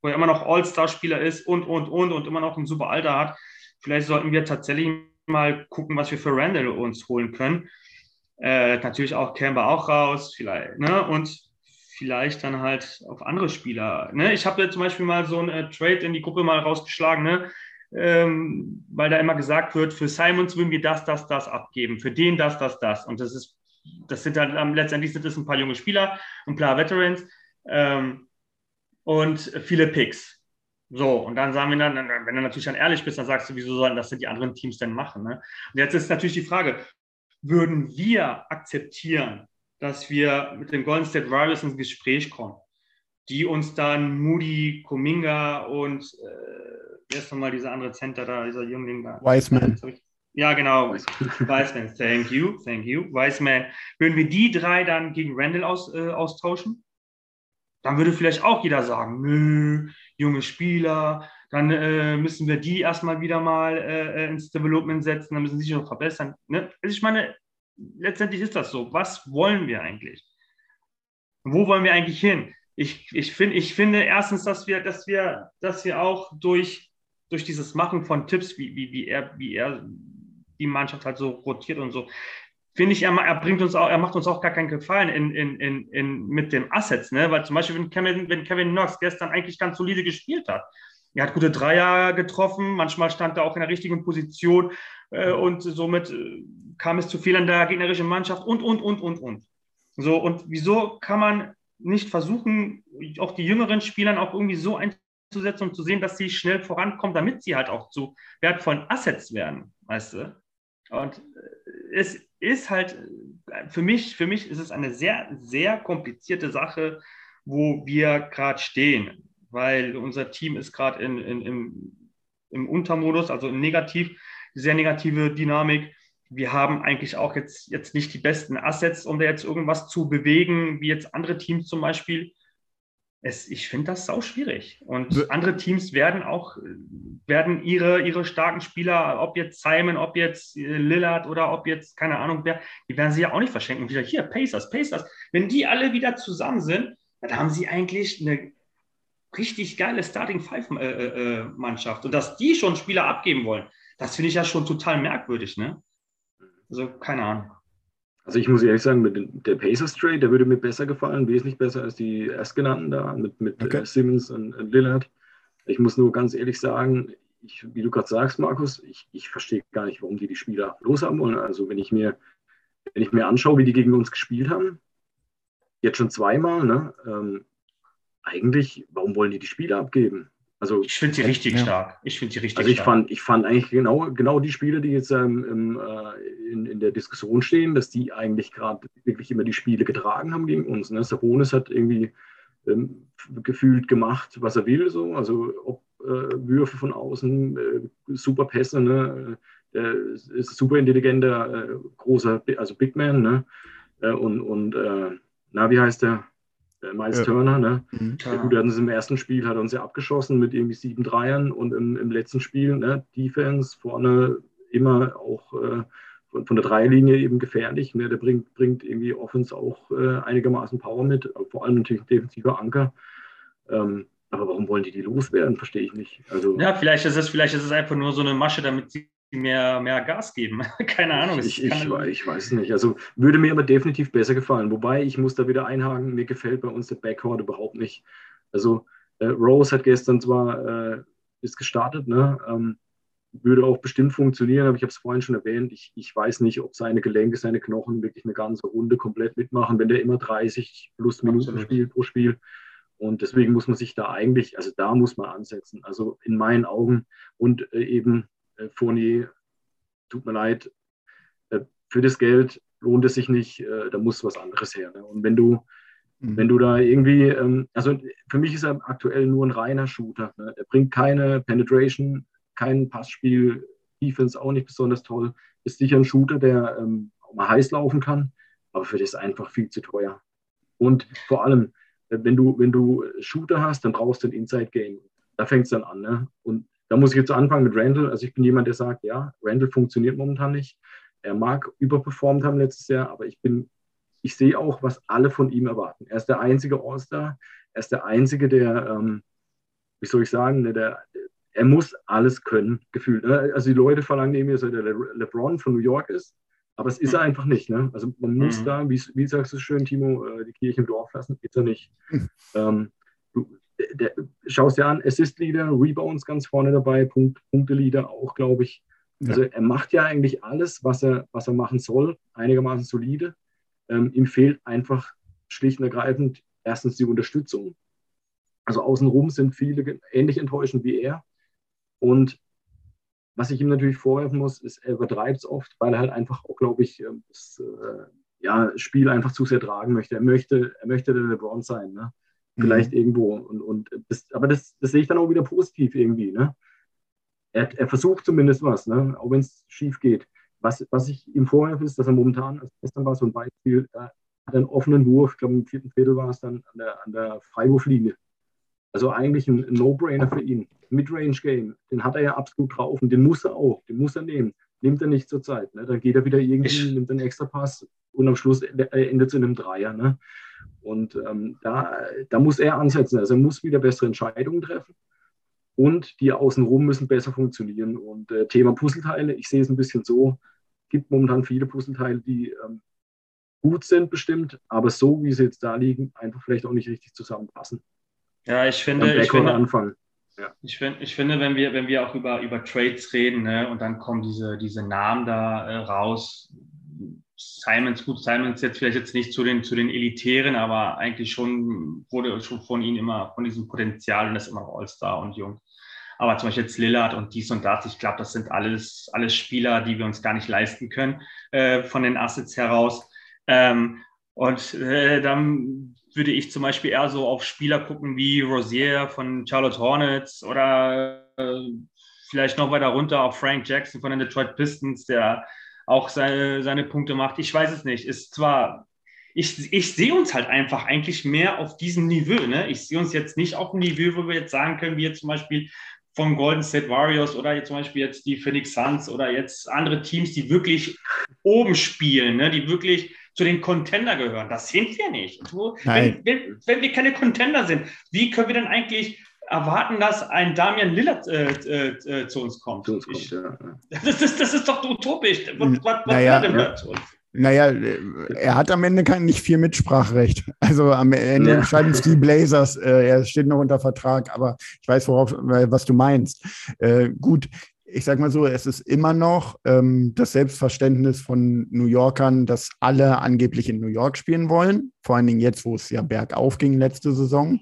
wo er immer noch All-Star-Spieler ist und, und, und und immer noch ein super Alter hat, vielleicht sollten wir tatsächlich mal gucken, was wir für Randall uns holen können. Äh, natürlich auch Camber auch raus, vielleicht, ne? Und vielleicht dann halt auf andere Spieler. Ne? Ich habe zum Beispiel mal so einen äh, Trade in die Gruppe mal rausgeschlagen, ne? Ähm, weil da immer gesagt wird, für Simons würden wir das, das, das abgeben, für den das, das, das. Und das ist, das sind dann ähm, letztendlich sind es ein paar junge Spieler, ein paar Veterans ähm, und viele Picks. So, und dann sagen wir dann, wenn du natürlich dann ehrlich bist, dann sagst du, wieso sollen das denn die anderen Teams denn machen? Ne? Und jetzt ist natürlich die Frage, würden wir akzeptieren, dass wir mit den Golden State Warriors ins Gespräch kommen, die uns dann Moody, Kuminga und äh, wer ist nochmal dieser andere Center da, dieser Jüngling da? Wiseman. Ja, genau. Wiseman, thank you, thank you. Wiseman. Würden wir die drei dann gegen Randall aus, äh, austauschen? Dann würde vielleicht auch jeder sagen, nö, junge Spieler, dann äh, müssen wir die erstmal wieder mal äh, ins Development setzen, dann müssen sie sich noch verbessern. Ne? Also ich meine, letztendlich ist das so. Was wollen wir eigentlich? Wo wollen wir eigentlich hin? ich, ich, find, ich finde erstens, dass wir, dass wir, dass wir auch durch, durch dieses Machen von Tipps, wie, wie, wie, er, wie er die Mannschaft halt so rotiert und so, finde ich, er, er, bringt uns auch, er macht uns auch gar keinen Gefallen in, in, in, in, mit den Assets, ne? Weil zum Beispiel, wenn Kevin, wenn Kevin Knox gestern eigentlich ganz solide gespielt hat, er hat gute Dreier getroffen, manchmal stand er auch in der richtigen Position äh, und somit äh, kam es zu Fehlern der gegnerischen Mannschaft und, und, und, und, und. So, und wieso kann man nicht versuchen, auch die jüngeren Spielern auch irgendwie so einzusetzen und zu sehen, dass sie schnell vorankommen, damit sie halt auch zu wertvollen Assets werden, weißt du? Und äh, es ist halt, für mich, für mich ist es eine sehr, sehr komplizierte Sache, wo wir gerade stehen, weil unser Team ist gerade in, in, im, im Untermodus, also im Negativ, sehr negative Dynamik wir haben eigentlich auch jetzt, jetzt nicht die besten Assets, um da jetzt irgendwas zu bewegen, wie jetzt andere Teams zum Beispiel. Es, ich finde das sau schwierig. Und andere Teams werden auch, werden ihre, ihre starken Spieler, ob jetzt Simon, ob jetzt äh, Lillard oder ob jetzt, keine Ahnung wer, die werden sie ja auch nicht verschenken. Wieder hier, Pacers, Pacers. Wenn die alle wieder zusammen sind, dann haben sie eigentlich eine richtig geile Starting Five äh, äh, Mannschaft. Und dass die schon Spieler abgeben wollen, das finde ich ja schon total merkwürdig, ne? Also keine Ahnung. Also ich muss ehrlich sagen, mit der Pacers Trade, der würde mir besser gefallen, wesentlich besser als die erstgenannten da mit, mit okay. Simmons und, und, Lillard. Ich muss nur ganz ehrlich sagen, ich, wie du gerade sagst, Markus, ich, ich verstehe gar nicht, warum die die Spieler loshaben wollen. Also wenn ich mir, wenn ich mir anschaue, wie die gegen uns gespielt haben, jetzt schon zweimal, ne, ähm, eigentlich, warum wollen die die Spieler abgeben? Also, ich finde sie richtig ja. stark. Ich finde sie richtig also ich stark. Fand, ich fand eigentlich genau, genau die Spiele, die jetzt ähm, im, äh, in, in der Diskussion stehen, dass die eigentlich gerade wirklich immer die Spiele getragen haben gegen uns. Ne? Sabonis hat irgendwie ähm, gefühlt gemacht, was er will. So. Also ob äh, Würfe von außen, äh, super Pässe, ne? der ist super intelligenter, äh, großer, also Big Man. Ne? Äh, und und äh, na, wie heißt der? Der Miles ja. Turner, ne? Mhm. Ja, gut, hatten sie im ersten Spiel, hat er uns ja abgeschossen mit irgendwie sieben Dreiern und im, im letzten Spiel, ne, Defense vorne immer auch äh, von, von, der Dreierlinie eben gefährlich. Ne? Der bringt, bringt irgendwie Offense auch äh, einigermaßen Power mit, vor allem natürlich ein defensiver Anker. Ähm, aber warum wollen die die loswerden, verstehe ich nicht. Also, ja, vielleicht ist, es, vielleicht ist es einfach nur so eine Masche, damit sie mehr, mehr Gas geben. Keine Ahnung. Ich, ich, ich, weiß nicht. Also würde mir aber definitiv besser gefallen. Wobei ich muss da wieder einhaken, mir gefällt bei uns der Backcourt überhaupt nicht. Also äh, Rose hat gestern zwar äh, ist gestartet, ne? Ähm, würde auch bestimmt funktionieren, aber ich habe es vorhin schon erwähnt. Ich, ich weiß nicht, ob seine Gelenke, seine Knochen wirklich eine ganze Runde komplett mitmachen, wenn der immer 30 plus Minuten Absolut. spielt pro Spiel. Und deswegen muss man sich da eigentlich, also da muss man ansetzen. Also in meinen Augen und äh, eben äh, Fournier, tut mir leid, äh, für das Geld lohnt es sich nicht, äh, da muss was anderes her. Ne? Und wenn du, mhm. wenn du da irgendwie, ähm, also für mich ist er aktuell nur ein reiner Shooter. Ne? Er bringt keine Penetration, kein Passspiel, Defense auch nicht besonders toll. Ist sicher ein Shooter, der ähm, auch mal heiß laufen kann, aber für das einfach viel zu teuer. Und vor allem, wenn du, wenn du Shooter hast, dann brauchst du ein Inside-Game. Da fängt es dann an. Ne? Und da muss ich jetzt anfangen mit Randall. Also ich bin jemand, der sagt, ja, Randall funktioniert momentan nicht. Er mag überperformt haben letztes Jahr, aber ich bin, ich sehe auch, was alle von ihm erwarten. Er ist der einzige All-Star. Er ist der einzige, der, ähm, wie soll ich sagen, der, der, er muss alles können, gefühlt. Ne? Also die Leute verlangen ihm, dass er der Le LeBron von New York ist, aber es ist er einfach nicht. Ne? Also man muss mhm. da, wie, wie sagst du schön, Timo, äh, die Kirche im Dorf lassen, ist er nicht. Mhm. Ähm, du, der, schaust dir an, Assist-Leader, Rebounds ganz vorne dabei, Punkt, Punkte-Leader auch, glaube ich. Also er macht ja eigentlich alles, was er, was er machen soll, einigermaßen solide. Ähm, ihm fehlt einfach schlicht und ergreifend erstens die Unterstützung. Also außenrum sind viele ähnlich enttäuschend wie er. Und was ich ihm natürlich vorwerfen muss, ist, er übertreibt es oft, weil er halt einfach auch, glaube ich, ähm, das äh, ja, Spiel einfach zu sehr tragen möchte. Er möchte, er möchte der LeBron sein. Ne? Vielleicht mhm. irgendwo. Und, und das, aber das, das sehe ich dann auch wieder positiv irgendwie. Ne? Er, er versucht zumindest was, ne? auch wenn es schief geht. Was, was ich ihm vorwerfe, ist, dass er momentan, also gestern war so ein Beispiel, er hat einen offenen Wurf, ich glaube im vierten Viertel war es dann an der, an der Freiwurflinie. Also eigentlich ein, No-Brainer für ihn. Midrange-Game, den hat er ja absolut drauf und den muss er auch, den muss er nehmen. Nimmt er nicht zur Zeit. Ne? Dann geht er wieder irgendwie, nimmt einen extra Pass und am Schluss endet es in einem Dreier. Ne? Und ähm, da, da muss er ansetzen. Also er muss wieder bessere Entscheidungen treffen und die außenrum müssen besser funktionieren. Und äh, Thema Puzzleteile, ich sehe es ein bisschen so, es gibt momentan viele Puzzleteile, die ähm, gut sind bestimmt, aber so wie sie jetzt da liegen, einfach vielleicht auch nicht richtig zusammenpassen. Ja, ich finde, ich finde, anfangen. Ja. Ich, find, ich finde, wenn wir, wenn wir auch über, über Trades reden ne, und dann kommen diese, diese Namen da äh, raus, Simons, gut, Simons jetzt vielleicht jetzt nicht zu den, zu den Elitären, aber eigentlich schon wurde schon von ihnen immer von diesem Potenzial und das immer noch All-Star und jung. Aber zum Beispiel jetzt Lillard und dies und das, ich glaube, das sind alles, alles Spieler, die wir uns gar nicht leisten können äh, von den Assets heraus. Ähm, und äh, dann würde ich zum Beispiel eher so auf Spieler gucken wie Rosier von Charlotte Hornets oder äh, vielleicht noch weiter runter auf Frank Jackson von den Detroit Pistons, der auch seine, seine Punkte macht. Ich weiß es nicht. Ist zwar, ich, ich sehe uns halt einfach eigentlich mehr auf diesem Niveau. Ne? Ich sehe uns jetzt nicht auf dem Niveau, wo wir jetzt sagen können, wie jetzt zum Beispiel vom Golden State Warriors oder jetzt zum Beispiel jetzt die Phoenix Suns oder jetzt andere Teams, die wirklich oben spielen, ne? die wirklich zu den Contender gehören. Das sind wir nicht. Wenn, wenn, wenn, wir keine Contender sind, wie können wir denn eigentlich erwarten, dass ein Damian Lillard äh, äh, äh, zu uns kommt? Zu uns kommt ich, ja. das, ist, das ist doch utopisch. Was, was naja, will er denn zu uns? Naja, er hat am Ende kein, nicht viel Mitspracherecht. Also am Ende ja. entscheiden es die Blazers. Äh, er steht noch unter Vertrag, aber ich weiß, worauf, was du meinst. Äh, gut, ich sag mal so, es ist immer noch ähm, das Selbstverständnis von New Yorkern, dass alle angeblich in New York spielen wollen. Vor allen Dingen jetzt, wo es ja bergauf ging letzte Saison.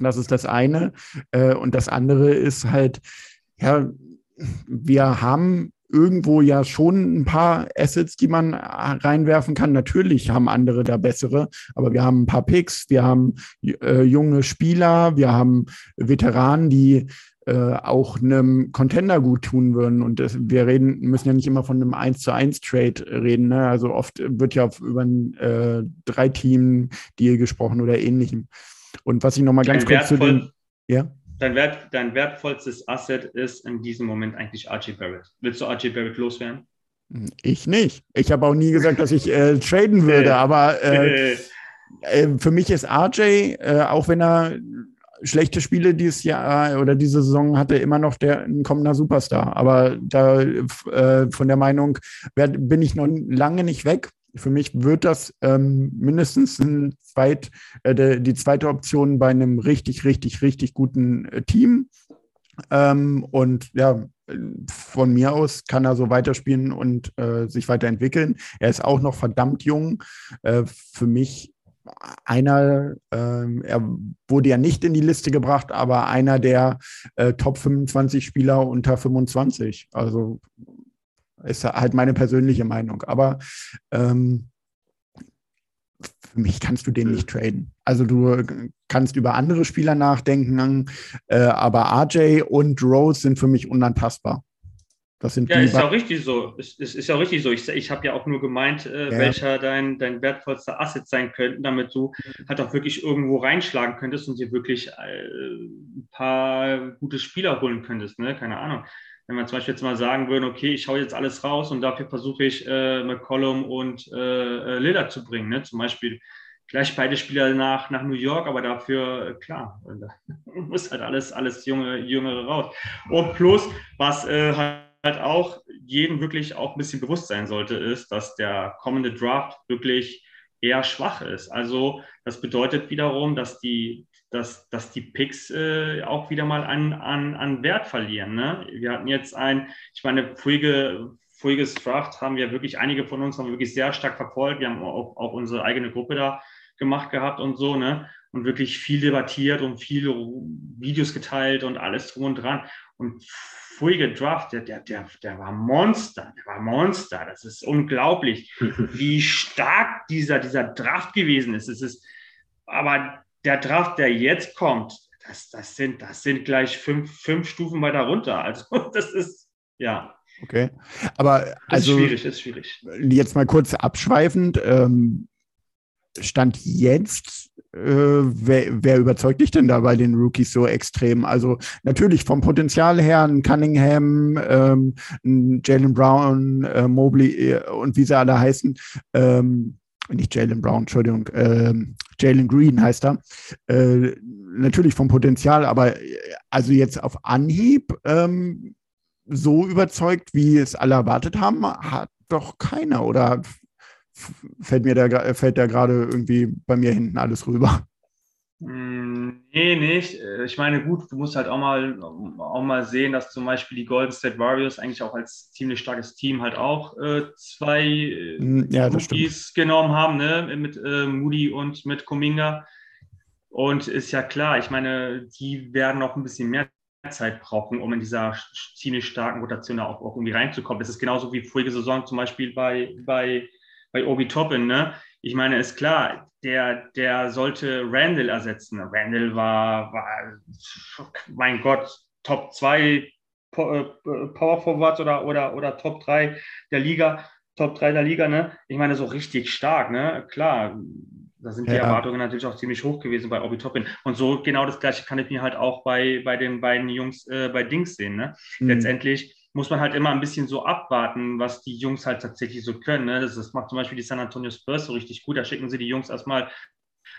Das ist das eine. Äh, und das andere ist halt, ja, wir haben irgendwo ja schon ein paar Assets, die man reinwerfen kann. Natürlich haben andere da bessere, aber wir haben ein paar Picks, wir haben äh, junge Spieler, wir haben Veteranen, die äh, auch einem Contender gut tun würden. Und das, wir reden, müssen ja nicht immer von einem 1 zu 1 Trade reden. Ne? Also oft wird ja über ein äh, drei Team Deal gesprochen oder ähnlichem. Und was ich nochmal ganz kurz zu den, ja? Dein, Wert, dein wertvollstes Asset ist in diesem Moment eigentlich Archie Barrett. Willst du Archie Barrett loswerden? Ich nicht. Ich habe auch nie gesagt, dass ich äh, traden würde, aber äh, äh, für mich ist RJ, äh, auch wenn er schlechte Spiele dieses Jahr oder diese Saison hatte immer noch der ein kommender Superstar. Aber da äh, von der Meinung bin ich noch lange nicht weg. Für mich wird das ähm, mindestens ein zweit, äh, de, die zweite Option bei einem richtig, richtig, richtig guten äh, Team. Ähm, und ja, von mir aus kann er so weiterspielen und äh, sich weiterentwickeln. Er ist auch noch verdammt jung. Äh, für mich einer, äh, er wurde ja nicht in die Liste gebracht, aber einer der äh, Top 25 Spieler unter 25. Also ist halt meine persönliche Meinung. Aber ähm, für mich kannst du den nicht traden. Also du kannst über andere Spieler nachdenken, äh, aber RJ und Rose sind für mich unantastbar. Das sind ja, ist ja auch richtig so. Ist, ist, ist ja auch richtig so. Ich, ich habe ja auch nur gemeint, äh, ja. welcher dein, dein wertvollster Asset sein könnte, damit du halt auch wirklich irgendwo reinschlagen könntest und dir wirklich äh, ein paar gute Spieler holen könntest. Ne? Keine Ahnung. Wenn man zum Beispiel jetzt mal sagen würde, okay, ich schaue jetzt alles raus und dafür versuche ich äh, McCollum und äh, äh Lillard zu bringen. Ne? Zum Beispiel gleich beide Spieler nach, nach New York, aber dafür, äh, klar, muss halt alles, alles junge, Jüngere raus. Und plus, was äh, halt auch jedem wirklich auch ein bisschen bewusst sein sollte, ist, dass der kommende Draft wirklich eher schwach ist. Also das bedeutet wiederum, dass die, dass, dass die Picks äh, auch wieder mal an, an, an Wert verlieren. Ne? Wir hatten jetzt ein, ich meine, vorige, voriges Draft haben wir wirklich, einige von uns haben wirklich sehr stark verfolgt. Wir haben auch, auch unsere eigene Gruppe da gemacht gehabt und so, ne? Und wirklich viel debattiert und viele Videos geteilt und alles drum und dran. Und vorige Draft, der, der, der, der war Monster, der war Monster. Das ist unglaublich, wie stark dieser, dieser Draft gewesen ist. Es ist aber der Draft, der jetzt kommt, das, das, sind, das sind gleich fünf, fünf Stufen weiter runter. Also das ist, ja. Okay, aber also, ist schwierig, ist schwierig. Jetzt mal kurz abschweifend. Ähm, Stand jetzt, äh, wer, wer, überzeugt dich denn da bei den Rookies so extrem? Also natürlich vom Potenzial her ein Cunningham, ähm, ein Jalen Brown, äh, Mobley äh, und wie sie alle heißen. Ähm, nicht Jalen Brown, Entschuldigung, ähm, Jalen Green heißt er. Äh, natürlich vom Potenzial, aber äh, also jetzt auf Anhieb ähm, so überzeugt, wie es alle erwartet haben, hat doch keiner. Oder fällt mir da, fällt da gerade irgendwie bei mir hinten alles rüber? Hm, nee, nicht. Äh, ich meine, gut, du musst halt auch mal, auch mal sehen, dass zum Beispiel die Golden State Warriors eigentlich auch als ziemlich starkes Team halt auch äh, zwei äh, hm, ja, Rookies genommen haben, ne? mit äh, Moody und mit Kuminga. Und ist ja klar, ich meine, die werden noch ein bisschen mehr Zeit brauchen, um in dieser ziemlich starken Rotation da auch, auch irgendwie reinzukommen. Das ist genauso wie vorige Saison zum Beispiel bei, bei, bei Obi Toppin. Ne? Ich meine, ist klar, der, der sollte Randall ersetzen. Randall war, war mein Gott, Top 2 äh, Power Forward oder, oder, oder Top 3 der Liga, Top 3 der Liga, ne? Ich meine, so richtig stark, ne? Klar, da sind die ja. Erwartungen natürlich auch ziemlich hoch gewesen bei Obi Toppin. Und so genau das gleiche kann ich mir halt auch bei, bei den beiden Jungs äh, bei Dings sehen. Ne? Mhm. Letztendlich muss man halt immer ein bisschen so abwarten, was die Jungs halt tatsächlich so können. Ne? Das, das, macht zum Beispiel die San Antonio Spurs so richtig gut. Da schicken sie die Jungs erstmal ein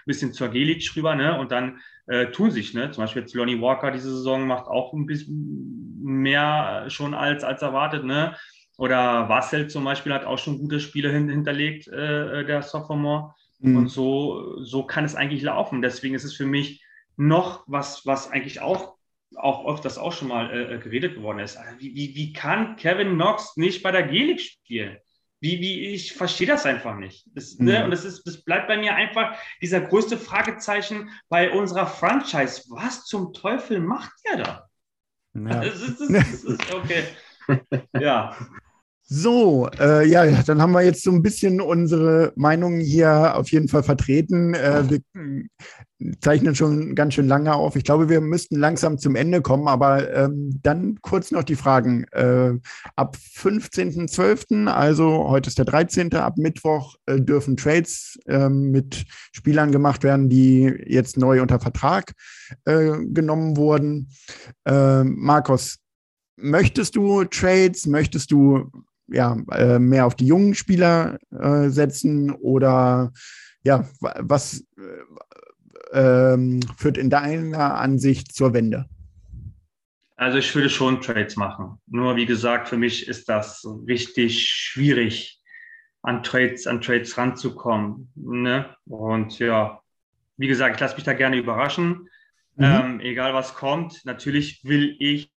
bisschen zur Gelic rüber ne? und dann äh, tun sich. Ne? Zum Beispiel jetzt Lonnie Walker diese Saison macht auch ein bisschen mehr schon als, als erwartet. Ne? Oder Wassel zum Beispiel hat auch schon gute Spiele hin, hinterlegt, äh, der Sophomore. Mhm. Und so, so kann es eigentlich laufen. Deswegen ist es für mich noch was, was eigentlich auch, auch öfters auch schon mal äh, äh geredet geworden ist. Also wie, wie, wie kann Kevin Knox nicht bei der G-League spielen? Wie, wie, ich verstehe das einfach nicht. Das, ne, mhm. ne, und das, ist, das bleibt bei mir einfach dieser größte Fragezeichen bei unserer Franchise. Was zum Teufel macht der da? Ja. Das ist, das ist, okay. ja. So, äh, ja, dann haben wir jetzt so ein bisschen unsere Meinungen hier auf jeden Fall vertreten. Äh, wir zeichnen schon ganz schön lange auf. Ich glaube, wir müssten langsam zum Ende kommen, aber ähm, dann kurz noch die Fragen. Äh, ab 15.12., also heute ist der 13., ab Mittwoch äh, dürfen Trades ähm, mit Spielern gemacht werden, die jetzt neu unter Vertrag äh, genommen wurden. Äh, Markus, möchtest du Trades? Möchtest du ja, äh, mehr auf die jungen Spieler äh, setzen oder ja, was äh, ähm, führt in deiner Ansicht zur Wende? Also ich würde schon Trades machen. Nur wie gesagt, für mich ist das richtig schwierig, an Trades, an Trades ranzukommen. Ne? Und ja, wie gesagt, ich lasse mich da gerne überraschen. Mhm. Ähm, egal was kommt. Natürlich will ich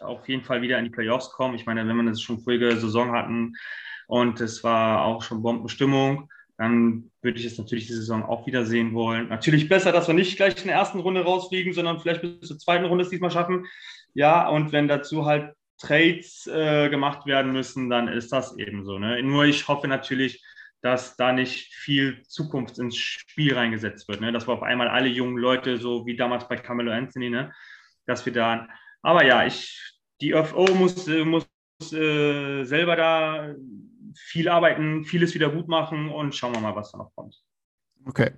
auf jeden Fall wieder in die Playoffs kommen. Ich meine, wenn wir das schon vorige Saison hatten und es war auch schon Bombenstimmung, dann würde ich es natürlich die Saison auch wieder sehen wollen. Natürlich besser, dass wir nicht gleich in der ersten Runde rausfliegen, sondern vielleicht bis zur zweiten Runde es diesmal schaffen. Ja, und wenn dazu halt Trades äh, gemacht werden müssen, dann ist das eben so. Ne? Nur ich hoffe natürlich, dass da nicht viel Zukunft ins Spiel reingesetzt wird. Ne? Dass wir auf einmal alle jungen Leute, so wie damals bei Camelo Anthony, ne? dass wir da aber ja, ich, die FO muss, äh, muss äh, selber da viel arbeiten, vieles wieder gut machen und schauen wir mal, was da noch kommt. Okay.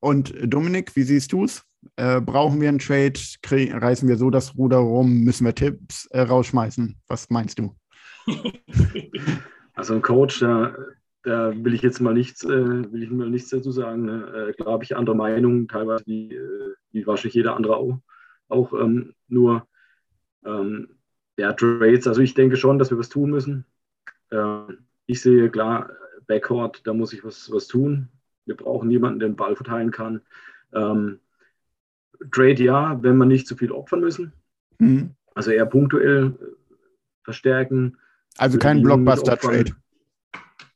Und Dominik, wie siehst du es? Äh, brauchen wir einen Trade? reißen wir so das Ruder rum? Müssen wir Tipps äh, rausschmeißen? Was meinst du? Also ein Coach, da, da will ich jetzt mal nichts, äh, will ich mal nichts dazu sagen. Äh, Klar habe ich andere Meinungen, teilweise wie, äh, wie wahrscheinlich jeder andere auch. auch ähm, nur ähm, ja, Trades, also ich denke schon, dass wir was tun müssen. Ähm, ich sehe klar, Backcourt, da muss ich was, was tun. Wir brauchen jemanden, der den Ball verteilen kann. Ähm, Trade ja, wenn wir nicht zu viel opfern müssen. Mhm. Also eher punktuell äh, verstärken. Also kein Blockbuster-Trade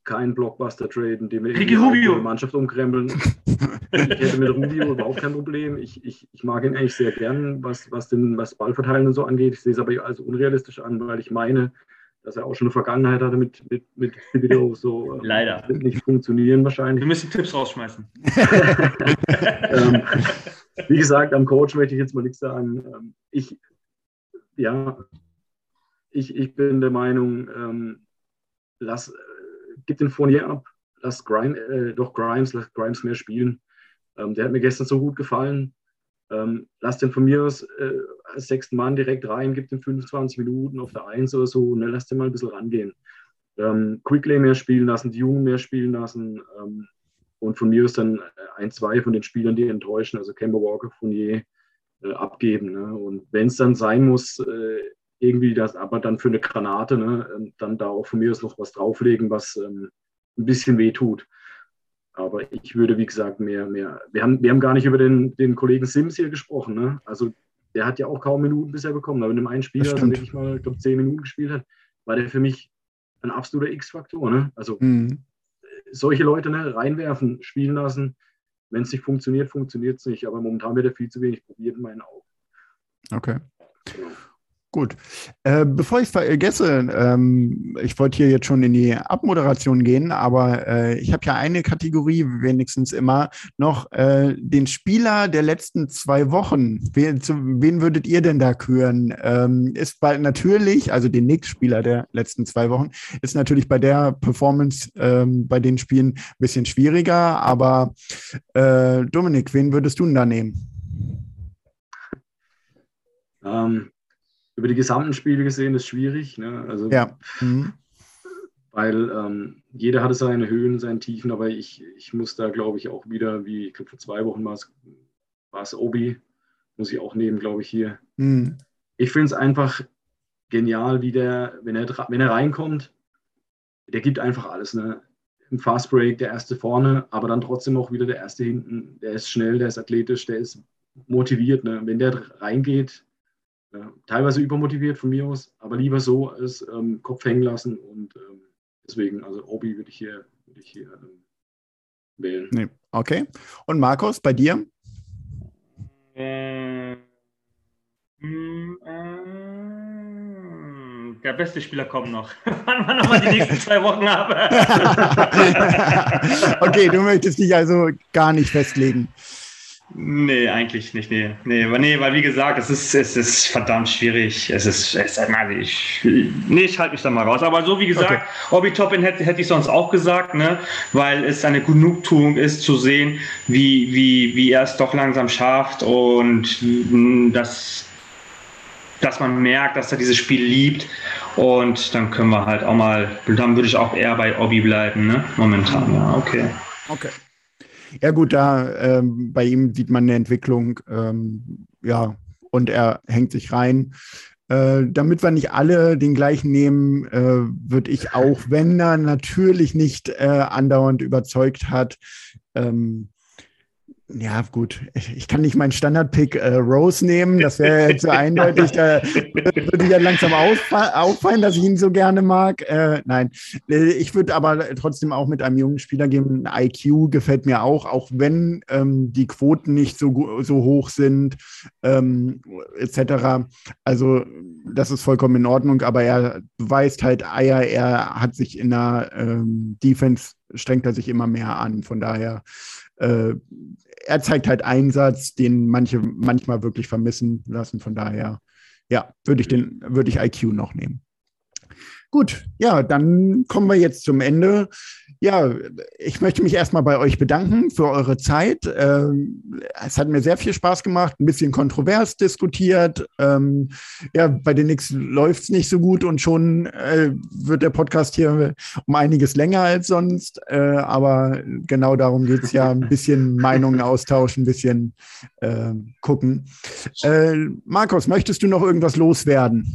kein Blockbuster-Trade, in dem wir die Mannschaft umkrempeln. ich hätte mit Rubio überhaupt kein Problem. Ich, ich, ich mag ihn eigentlich sehr gern, was, was, den, was Ballverteilen und so angeht. Ich sehe es aber als unrealistisch an, weil ich meine, dass er auch schon eine Vergangenheit hatte mit, mit, mit Video. So, Leider. Das wird nicht funktionieren wahrscheinlich. Wir müssen Tipps rausschmeißen. ähm, wie gesagt, am Coach möchte ich jetzt mal nichts sagen. Ähm, ich, ja, ich, ich bin der Meinung, ähm, lass, gib den Fournier ab, lass Grimes, äh, doch Grimes, lass Grimes mehr spielen. Ähm, der hat mir gestern so gut gefallen. Ähm, lass den von mir aus äh, als sechsten Mann direkt rein, gib den 25 Minuten auf der Eins oder so, ne, lass den mal ein bisschen rangehen. Ähm, Quickly mehr spielen lassen, die Jungen mehr spielen lassen. Ähm, und von mir ist dann ein, zwei von den Spielern, die enttäuschen, also Kemba Walker, Fournier, äh, abgeben. Ne? Und wenn es dann sein muss, äh, irgendwie das, aber dann für eine Granate, ne, ähm, dann da auch von mir aus noch was drauflegen, was ähm, ein bisschen weh tut. Aber ich würde, wie gesagt, mehr, mehr. Wir haben, wir haben gar nicht über den, den Kollegen Sims hier gesprochen. Ne? Also der hat ja auch kaum Minuten bisher bekommen. Aber in dem einen Spieler, der wirklich mal, ich glaube, zehn Minuten gespielt hat, war der für mich ein absoluter X-Faktor. Ne? Also mhm. solche Leute ne, reinwerfen, spielen lassen. Wenn es nicht funktioniert, funktioniert es nicht. Aber momentan wird er viel zu wenig probiert in meinen Augen. Okay. Genau. Gut. Äh, bevor ich es vergesse, ähm, ich wollte hier jetzt schon in die Abmoderation gehen, aber äh, ich habe ja eine Kategorie wenigstens immer noch, äh, den Spieler der letzten zwei Wochen. Wen, zu, wen würdet ihr denn da küren? Ähm, ist bald natürlich, also den Knicks-Spieler der letzten zwei Wochen, ist natürlich bei der Performance ähm, bei den Spielen ein bisschen schwieriger, aber äh, Dominik, wen würdest du denn da nehmen? Ähm, über die gesamten Spiele gesehen ist schwierig. Ne? Also, ja. Mhm. Weil ähm, jeder hatte seine Höhen, seine Tiefen, aber ich, ich muss da, glaube ich, auch wieder, wie ich glaube, vor zwei Wochen war es, war es Obi, muss ich auch nehmen, glaube ich, hier. Mhm. Ich finde es einfach genial, wie der, wenn er, wenn er reinkommt, der gibt einfach alles. Ne? Im Fast Break der erste vorne, aber dann trotzdem auch wieder der erste hinten. Der ist schnell, der ist athletisch, der ist motiviert. Ne? Wenn der reingeht, teilweise übermotiviert von mir aus, aber lieber so als ähm, Kopf hängen lassen und ähm, deswegen, also Obi würde ich hier, würde ich hier ähm, wählen. Nee. Okay. Und Markus, bei dir? Äh, der beste Spieler kommt noch. Wann wir nochmal die nächsten zwei Wochen haben. okay, du möchtest dich also gar nicht festlegen. Nee, eigentlich nicht. Nee, nee, nee, weil wie gesagt, es ist, es ist verdammt schwierig. Es ist, es, also ich, nee, ich halte mich da mal raus. Aber so wie gesagt, okay. Obi Toppin hätte, hätte ich sonst auch gesagt, ne, weil es eine Genugtuung ist zu sehen, wie, wie, wie er es doch langsam schafft und dass, dass man merkt, dass er dieses Spiel liebt. Und dann können wir halt auch mal, dann würde ich auch eher bei Obi bleiben, ne, momentan. Ja, okay. Okay. Ja, gut, da ähm, bei ihm sieht man eine Entwicklung, ähm, ja, und er hängt sich rein. Äh, damit wir nicht alle den gleichen nehmen, äh, würde ich auch, wenn er natürlich nicht äh, andauernd überzeugt hat, ähm, ja, gut. Ich kann nicht meinen Standard-Pick äh, Rose nehmen. Das wäre jetzt so eindeutig. Da würde ich ja langsam auffallen, dass ich ihn so gerne mag. Äh, nein, äh, ich würde aber trotzdem auch mit einem jungen Spieler gehen. IQ gefällt mir auch, auch wenn ähm, die Quoten nicht so, so hoch sind, ähm, etc. Also, das ist vollkommen in Ordnung. Aber er weist halt Eier. Er hat sich in der ähm, Defense, strengt er sich immer mehr an. Von daher äh, er zeigt halt Einsatz, den manche manchmal wirklich vermissen lassen. Von daher, ja, würde ich den, würde ich IQ noch nehmen. Gut, ja, dann kommen wir jetzt zum Ende. Ja, ich möchte mich erstmal bei euch bedanken für eure Zeit. Ähm, es hat mir sehr viel Spaß gemacht, ein bisschen kontrovers diskutiert. Ähm, ja, bei den Nix läuft es nicht so gut und schon äh, wird der Podcast hier um einiges länger als sonst. Äh, aber genau darum geht es ja, ein bisschen Meinungen austauschen, ein bisschen äh, gucken. Äh, Markus, möchtest du noch irgendwas loswerden?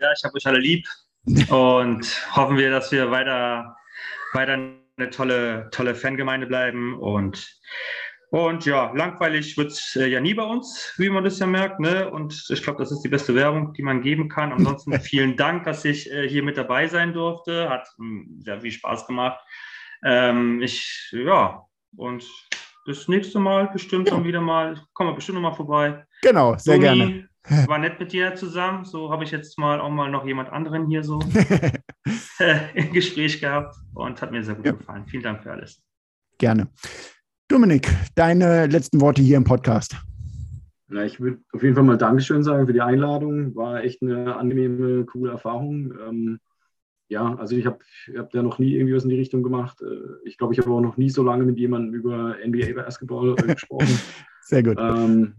Ja, ich habe euch alle lieb und hoffen wir, dass wir weiter weiter eine tolle, tolle Fangemeinde bleiben und und ja, langweilig wird es äh, ja nie bei uns, wie man das ja merkt. Ne? Und ich glaube, das ist die beste Werbung, die man geben kann. Ansonsten vielen Dank, dass ich äh, hier mit dabei sein durfte. Hat hm, sehr viel Spaß gemacht. Ähm, ich, ja, und das nächste Mal bestimmt ja. dann wieder mal, kommen wir bestimmt noch mal vorbei. Genau, sehr Toni, gerne. War nett mit dir zusammen. So habe ich jetzt mal auch mal noch jemand anderen hier so im Gespräch gehabt und hat mir sehr gut ja. gefallen. Vielen Dank für alles. Gerne. Dominik, deine letzten Worte hier im Podcast. Na, ich würde auf jeden Fall mal Dankeschön sagen für die Einladung. War echt eine angenehme, coole Erfahrung. Ähm, ja, also ich habe hab da noch nie irgendwie was in die Richtung gemacht. Äh, ich glaube, ich habe auch noch nie so lange mit jemandem über NBA Basketball äh, gesprochen. Sehr gut. Ähm,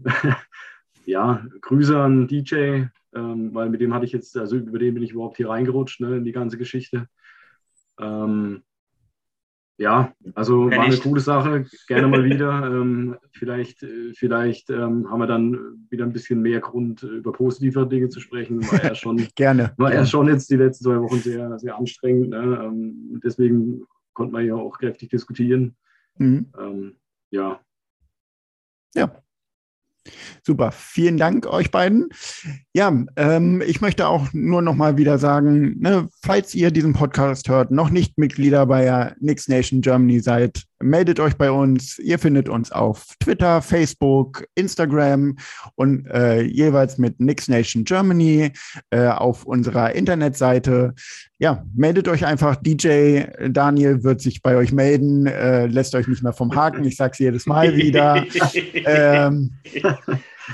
ja, Grüße an DJ, ähm, weil mit dem hatte ich jetzt, also über den bin ich überhaupt hier reingerutscht, ne, in die ganze Geschichte. Ähm, ja, also war eine coole Sache, gerne mal wieder. ähm, vielleicht vielleicht ähm, haben wir dann wieder ein bisschen mehr Grund, über positive Dinge zu sprechen. War ja schon, gerne. War ja schon jetzt die letzten zwei Wochen sehr, sehr anstrengend. Ne? Ähm, deswegen konnte man ja auch kräftig diskutieren. Mhm. Ähm, ja. Ja, Super, vielen Dank euch beiden. Ja, ähm, ich möchte auch nur noch mal wieder sagen, ne, falls ihr diesen Podcast hört, noch nicht Mitglieder bei Nix Nation Germany seid, meldet euch bei uns. Ihr findet uns auf Twitter, Facebook, Instagram und äh, jeweils mit Nix Nation Germany äh, auf unserer Internetseite. Ja, meldet euch einfach. DJ Daniel wird sich bei euch melden, äh, lässt euch nicht mehr vom Haken. Ich sage es jedes Mal wieder. ähm,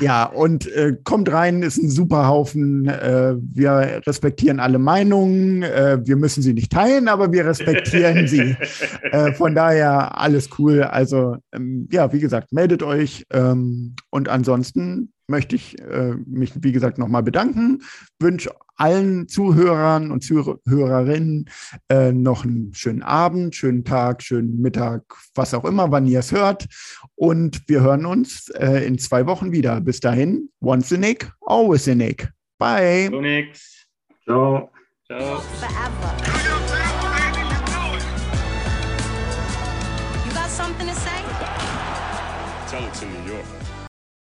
ja, und äh, kommt rein, ist ein super Haufen. Äh, wir respektieren alle Meinungen. Äh, wir müssen sie nicht teilen, aber wir respektieren sie. Äh, von daher alles cool. Also, ähm, ja, wie gesagt, meldet euch. Ähm, und ansonsten möchte ich äh, mich, wie gesagt, nochmal bedanken. Wünsche allen Zuhörern und Zuhörerinnen äh, noch einen schönen Abend, schönen Tag, schönen Mittag, was auch immer, wann ihr es hört. Und wir hören uns äh, in zwei Wochen wieder. Bis dahin, once a Nick, always a Nick. Bye. Ciao. Ciao. Forever.